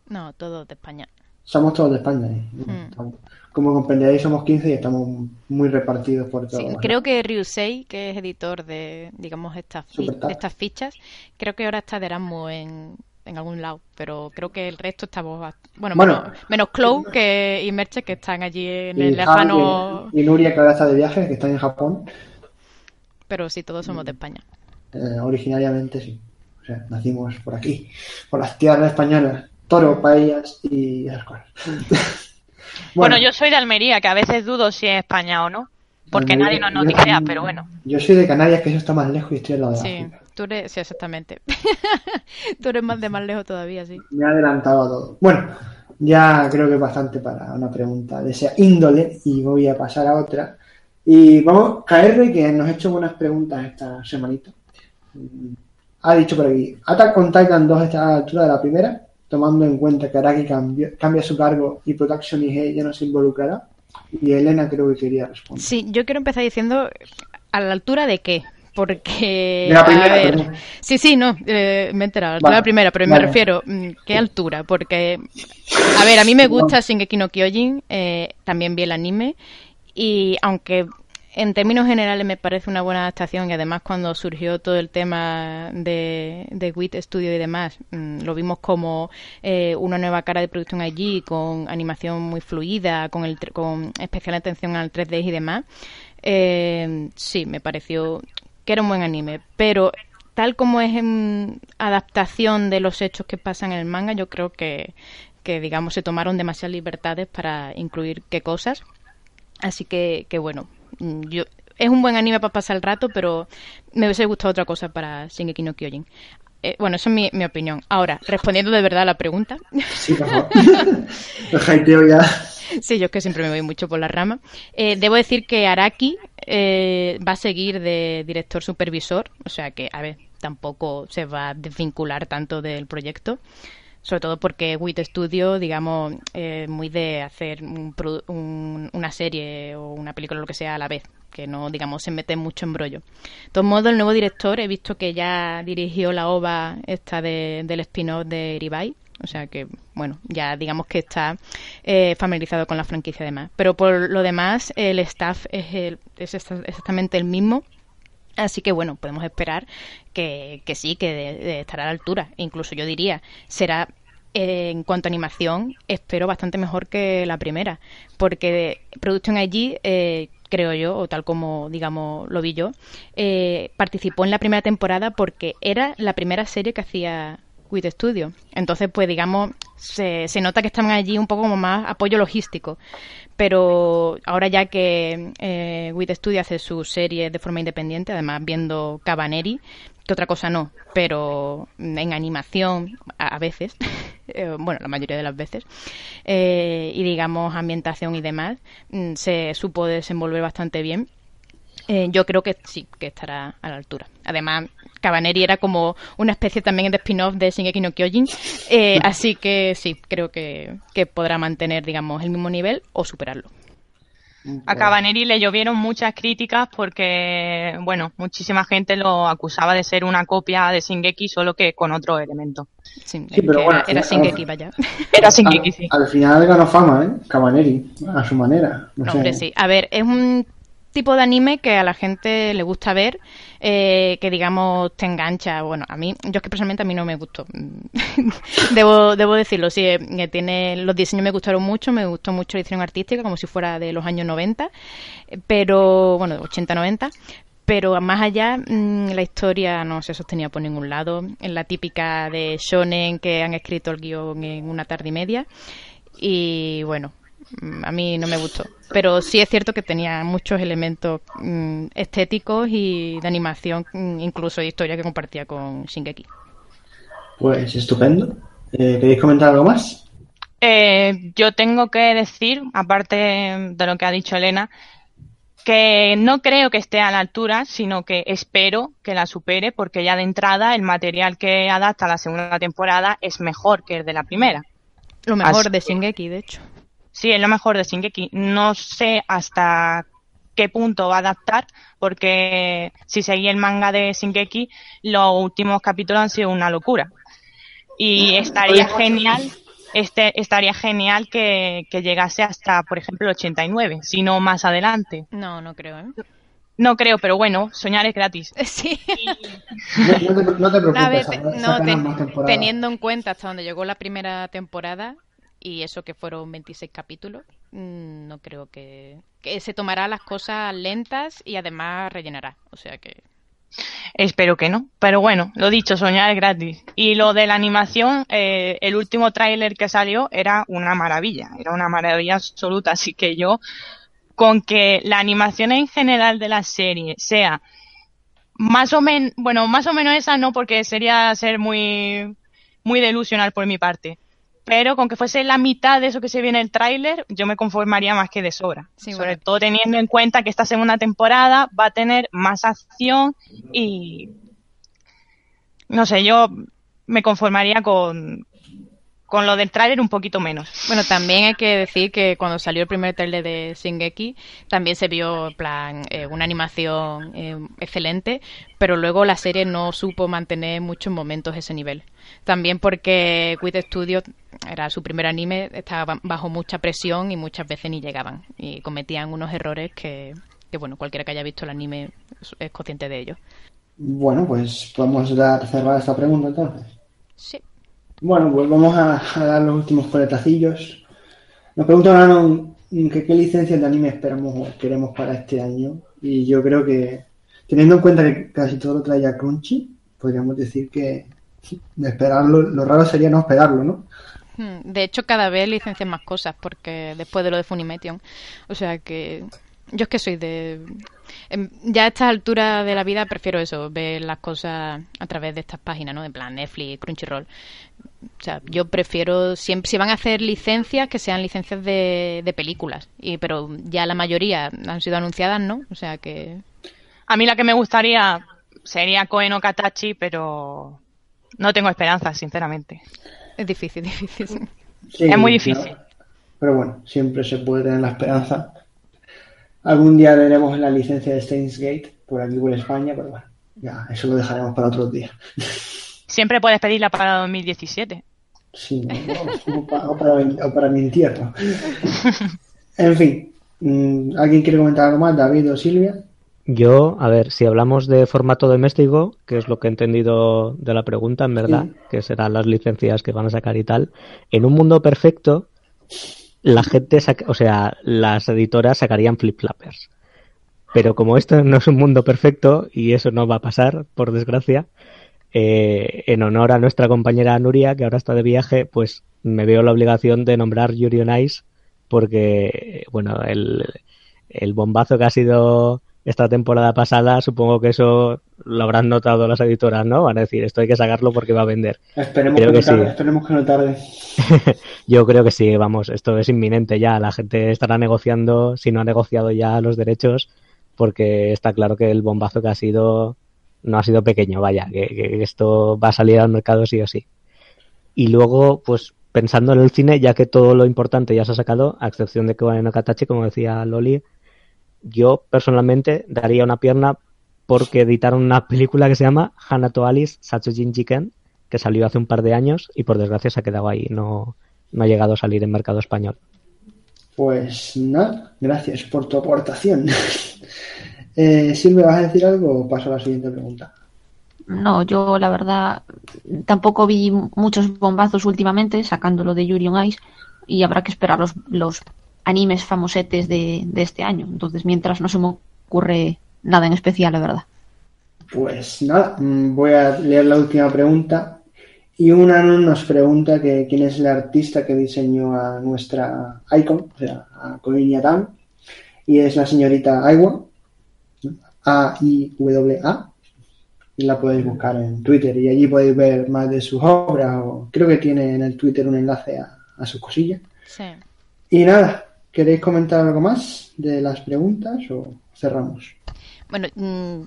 No, todo de España. Somos todos de España. ¿eh? Mm. Como comprenderéis, somos 15 y estamos muy repartidos por todo. Sí, creo que Ryusei, que es editor de, digamos, estas, fi- de estas fichas, creo que ahora está de Erasmus en, en algún lado, pero creo que el resto estamos, bueno, Bueno. menos, menos Chloe que, y Merche, que están allí en Y el lejano, y, y Nuria, que ahora está de viaje, que está en Japón. pero sí, todos somos de España. Eh, originariamente sí. O sea, nacimos por aquí, por las tierras españolas. Toro, paellas y esas cosas. Bueno, yo soy de Almería, que a veces dudo si es España o no, porque Almería- nadie nos noticia, pero bueno. Yo soy de Canarias, que eso está más lejos y estoy al lado de Sí, África. tú eres, sí, exactamente. tú eres más de más lejos todavía, sí. Me ha adelantado a todo. Bueno, ya creo que es bastante para una pregunta de esa índole y voy a pasar a otra. Y vamos, KR, que nos ha hecho buenas preguntas esta semanita. Ha dicho por aquí, Attack on Titan 2 está a la altura de la primera, tomando en cuenta que Araki cambió- cambia su cargo y Production IG ya no se involucrará. Y Elena creo que quería responder. Sí, yo quiero empezar diciendo a la altura de qué. Porque, De la a primera, ver, perdón. sí, sí, no, eh, me he enterado, a la altura Vale, la primera, pero me refiero, mm, ¿qué altura? Porque, a ver, a mí me gusta Shingeki no Kyojin, eh, también vi el anime, y aunque en términos generales me parece una buena adaptación y además cuando surgió todo el tema de, de WIT Studio y demás, mm, lo vimos como eh, una nueva cara de producción allí, con animación muy fluida, con, el, con especial atención al 3D y demás. Eh, sí, me pareció que era un buen anime, pero tal como es en adaptación de los hechos que pasan en el manga, yo creo que, que digamos, se tomaron demasiadas libertades para incluir qué cosas. Así que, que bueno, yo es un buen anime para pasar el rato, pero me hubiese gustado otra cosa para Shingeki no Kyojin. Eh, bueno, esa es mi, mi, opinión. Ahora, respondiendo de verdad a la pregunta. Sí, por favor. ya. Sí, yo es que siempre me voy mucho por la rama. Eh, debo decir que Araki eh, va a seguir de director supervisor, o sea que, a ver, tampoco se va a desvincular tanto del proyecto sobre todo porque WIT Studio, digamos, eh, muy de hacer un, una serie o una película o lo que sea a la vez, que no, digamos, se mete mucho embrollo. De todos modos, el nuevo director, he visto que ya dirigió la OVA esta de, del spin-off de Ribai, o sea que, bueno, ya digamos que está eh, familiarizado con la franquicia además. Pero por lo demás, el staff es, el, es exactamente el mismo Así que bueno, podemos esperar que, que sí, que estará a la altura. Incluso yo diría, será eh, en cuanto a animación, espero bastante mejor que la primera. Porque Production IG, eh, creo yo, o tal como digamos lo vi yo, eh, participó en la primera temporada porque era la primera serie que hacía With Studio. Entonces, pues digamos, se, se nota que están allí un poco como más apoyo logístico. Pero ahora ya que eh, With Studio hace su serie de forma independiente, además viendo Cabaneri, que otra cosa no, pero en animación a, veces, eh, bueno, la mayoría de las veces, eh, y digamos ambientación y demás, mm, se supo desenvolver bastante bien. Eh, yo creo que sí, que estará a la altura. Además, Cabaneri era como una especie también de spin-off de Shingeki no Kyojin, eh, así que sí, creo que, podrá mantener, digamos, el mismo nivel o superarlo. A Cabaneri le llovieron muchas críticas porque, bueno, muchísima gente lo acusaba de ser una copia de Shingeki, solo que con otro elemento. Sí, pero bueno, era, Shingeki, vaya. Era Shingeki, sí. Al final ganó fama, ¿eh? Cabaneri, a su manera. Hombre, sí. A ver, es un tipo de anime que a la gente le gusta ver, eh, que digamos te engancha. Bueno, a mí, yo es que personalmente a mí no me gustó. debo, debo decirlo, sí, que tiene, los diseños me gustaron mucho, me gustó mucho la edición artística, como si fuera de los años 90, pero, bueno, 80-90, pero más allá mm, la historia no se sostenía por ningún lado, en la típica de shonen que han escrito el guion en una tarde y media y bueno, a mí no me gustó. Pero sí es cierto que tenía muchos elementos mm, estéticos y de animación, mm, incluso de historia que compartía con Shingeki. Pues estupendo. Eh, ¿Queréis comentar algo más? Eh, yo tengo que decir, aparte de lo que ha dicho Elena, que no creo que esté a la altura, sino que espero que la supere, porque ya de entrada el material que adapta a la segunda temporada es mejor que el de la primera. Lo mejor de Shingeki, de hecho. Sí, es lo mejor de Shingeki. No sé hasta qué punto va a adaptar, porque si seguía el manga de Shingeki, los últimos capítulos han sido una locura. Y estaría genial, este, estaría genial que, llegase hasta, por ejemplo, el 89, si no más adelante. No, no creo, ¿eh? No creo, pero bueno, soñar es gratis. Sí. No, te, preocupes. teniendo en cuenta hasta donde llegó la primera temporada, y eso que fueron 26 capítulos, mm, no creo que, que se tomará las cosas lentas y además rellenará. O sea que. Espero que no. Pero bueno, lo dicho, soñar es gratis. Y lo de la animación, eh, el último tráiler que salió era una maravilla. Era una maravilla absoluta. Así que yo, con que la animación en general de la serie sea más o menos, bueno, más o menos esa no, porque sería ser muy, muy delusional por mi parte pero con que fuese la mitad de eso que se viene en el tráiler, yo me conformaría más que de sobra. Sobre todo teniendo en cuenta que esta segunda temporada va a tener más acción y no sé, yo me conformaría con, con lo del tráiler un poquito menos. Bueno, también hay que decir que cuando salió el primer tráiler de Shingeki también se vio plan eh, una animación eh, excelente, pero luego la serie no supo mantener muchos momentos ese nivel. También porque Quit Studio era su primer anime, estaba bajo mucha presión y muchas veces ni llegaban y cometían unos errores que que bueno, cualquiera que haya visto el anime es, consciente de ello. Bueno, pues podemos dar cerrar esta pregunta entonces. Sí. Bueno, pues vamos a, dar los últimos coletacillos. Nos preguntan que qué licencias de anime esperamos o queremos para este año. Y yo creo que, teniendo en cuenta que casi todo lo trae ya Crunchy, podríamos decir que de esperarlo, lo raro sería no esperarlo, ¿no? Hmm, de hecho, cada vez licencian más cosas, porque después de lo de Funimation. O sea que yo es que soy de... Em, ya a estas alturas de la vida prefiero eso, ver las cosas a través de estas páginas, ¿no? En plan Netflix, Crunchyroll. O sea, yo prefiero, siempre, si van a hacer licencias, que sean licencias de, de películas. Y, pero ya la mayoría han sido anunciadas, ¿no? O sea que... A mí la que me gustaría sería Koen o Katachi, pero no tengo esperanza, sinceramente. Es difícil, difícil. es muy difícil. Pero bueno, siempre se puede tener la esperanza. Algún día veremos la licencia de Steins Gate por aquí por España, pero bueno, ya, eso lo dejaremos para otros días. Siempre puedes pedirla para 2017. Sí, o, para, mi entierro. En fin, mm, ¿alguien quiere comentar algo más? David o Silvia. Yo, a ver, si hablamos de formato doméstico, que es lo que he entendido de la pregunta, en verdad, que serán las licencias que van a sacar y tal, en un mundo perfecto, la gente, o sea, las editoras sacarían flip-flappers. Pero como esto no es un mundo perfecto, y eso no va a pasar, por desgracia, eh, en honor a nuestra compañera Nuria, que ahora está de viaje, pues me veo la obligación de nombrar Yuri on Ice, porque, bueno, el, el bombazo que ha sido esta temporada pasada, supongo que eso lo habrán notado las editoras, ¿no? Van a decir, esto hay que sacarlo porque va a vender. Esperemos, que, sí. esperemos que no tarde. Yo creo que sí, vamos, esto es inminente ya. La gente estará negociando, si no ha negociado ya los derechos, porque está claro que el bombazo que ha sido no ha sido pequeño, vaya, que, esto va a salir al mercado sí o sí. Y luego, pues pensando en el cine, ya que todo lo importante ya se ha sacado, a excepción de que vayan a Katachi, como decía Loli, yo personalmente daría una pierna porque editaron una película que se llama Hanato Alice Satsujin Jiken, que salió hace un par de años y por desgracia se ha quedado ahí, no, no ha llegado a salir en mercado español. Pues nada, gracias por tu aportación. eh, Silvia, ¿vas a decir algo o paso a la siguiente pregunta? No, yo la verdad tampoco vi muchos bombazos últimamente, sacándolo de Yuri on Ice, y habrá que esperar los, los animes famosetes de, este año. Entonces, mientras no se me ocurre nada en especial, la verdad. Pues nada, mm, voy a leer la última pregunta. Y una nos pregunta que quién es el artista que diseñó a nuestra icon, o sea, a Colin Tan. Y es la señorita Aiwa, A-I-W-A. Y la podéis buscar en Twitter y allí podéis ver más de sus obras. O creo que tiene en el Twitter un enlace a, a sus cosillas. Sí. Y nada, ¿Queréis comentar algo más de las preguntas o cerramos? Bueno, mm,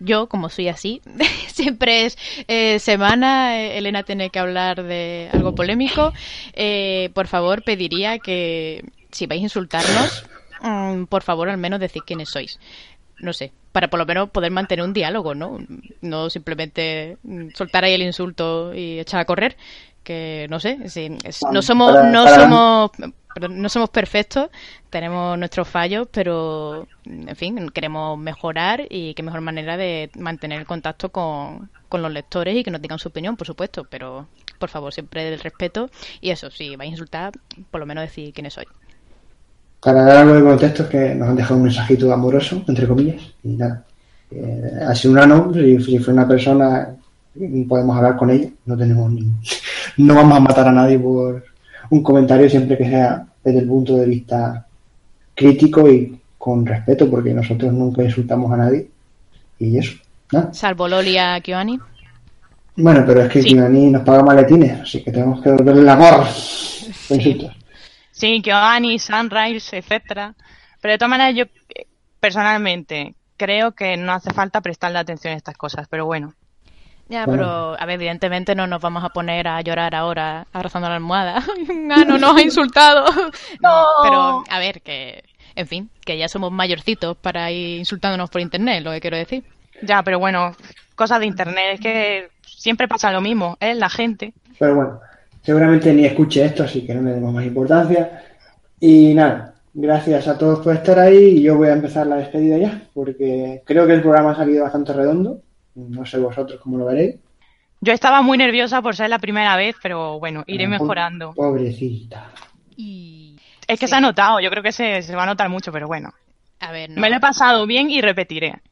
yo, como soy así, siempre es eh, semana, eh, Elena tiene que hablar de algo polémico. Eh, por favor, pediría que si vais a insultarnos, mm, por favor, al menos decid quiénes sois. No sé, para por lo menos poder mantener un diálogo, ¿no? No simplemente mm, soltar ahí el insulto y echar a correr, que no sé, no somos, no somos no somos perfectos, tenemos nuestros fallos, pero en fin, queremos mejorar y qué mejor manera de mantener el contacto con, los lectores y que nos digan su opinión, por supuesto, pero por favor, siempre el respeto y eso, si vais a insultar, por lo menos decir quiénes soy. Para dar algo de contexto es que nos han dejado un mensajito amoroso, entre comillas, y nada. Eh, ha sido un ano, si, si fue una persona, podemos hablar con ella, no tenemos ni... No vamos a matar a nadie por un comentario siempre que sea desde el punto de vista crítico y con respeto, porque nosotros nunca insultamos a nadie. Y eso, ¿no? Salvo Loli a Kioani. Bueno, pero es que sí. nos paga maletines, así que tenemos que devolverle la gorra. Sí, sí Kioani, Sunrise, etcétera. Pero de todas maneras, yo personalmente creo que no hace falta prestarle atención a estas cosas, pero bueno. Ya, pero a ver, evidentemente no nos vamos a poner a llorar ahora abrazando la almohada. ah, no nos ha insultado. no. Pero a ver, que, en fin, que ya somos mayorcitos para ir insultándonos por internet, lo que quiero decir. Ya, pero bueno, cosas de internet, es que siempre pasa lo mismo, ¿eh? La gente. Pero bueno, seguramente ni escuche esto, así que no le demos más importancia. Y nada, gracias a todos por estar ahí y yo voy a empezar la despedida ya, porque creo que el programa ha salido bastante redondo. No sé vosotros cómo lo veréis. Yo estaba muy nerviosa por ser la primera vez, pero bueno, iré mejorando. Pobrecita. Y es que se ha notado, yo creo que se, se, va a notar mucho, pero bueno. A ver, no. Me lo he pasado bien y repetiré.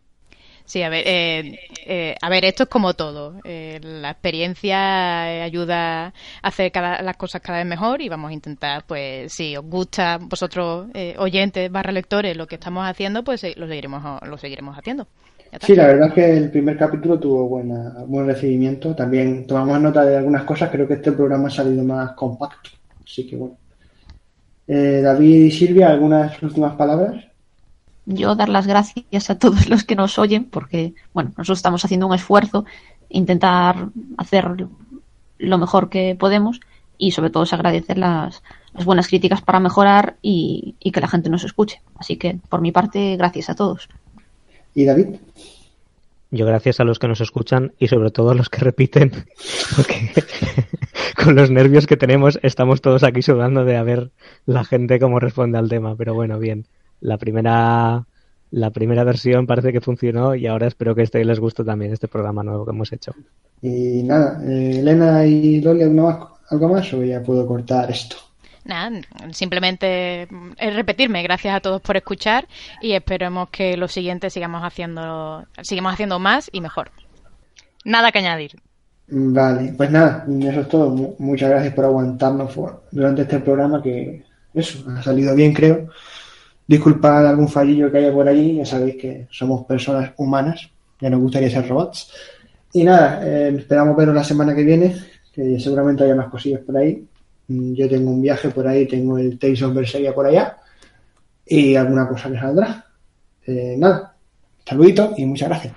Sí, a ver, eh, eh, a ver, esto es como todo. Eh, la experiencia ayuda a hacer cada, las cosas cada vez mejor y vamos a intentar, pues, si os gusta vosotros oyentes barra lectores lo que estamos haciendo, pues lo seguiremos, lo seguiremos haciendo. Sí, la verdad es que el primer capítulo tuvo buena, buen recibimiento. También tomamos nota de algunas cosas. Creo que este programa ha salido más compacto. Así que bueno. David y Silvia, ¿algunas últimas palabras? yo dar las gracias a todos los que nos oyen, porque, bueno, nosotros estamos haciendo un esfuerzo, intentar hacer lo mejor que podemos y sobre todo es agradecer las, las buenas críticas para mejorar y, y, que la gente nos escuche. Así que, por mi parte, gracias a todos. ¿Y David? Yo gracias a los que nos escuchan y sobre todo a los que repiten, porque con los nervios que tenemos estamos todos aquí sudando de a ver la gente cómo responde al tema, pero bueno, bien la primera la primera versión parece que funcionó y ahora espero que este les guste también este programa nuevo que hemos hecho. Y nada, eh, Elena y Loli, ¿algo más, ¿algo más o ya puedo cortar esto? Nada, simplemente es repetirme, gracias a todos por escuchar y esperemos que los siguientes sigamos haciendo, sigamos haciendo más y mejor. Nada que añadir. Vale, pues nada, eso es todo. Muchas gracias por aguantarnos durante este programa que eso, ha salido bien creo. Disculpad algún fallillo que haya por allí, ya sabéis que somos personas humanas, ya nos gustaría ser robots. Y nada, eh, esperamos veros la semana que viene, que seguramente haya más cosillas por ahí. Mm, yo tengo un viaje por ahí, tengo el Tales of Berseria por allá y alguna cosa que saldrá. Eh, nada, saludito y muchas gracias.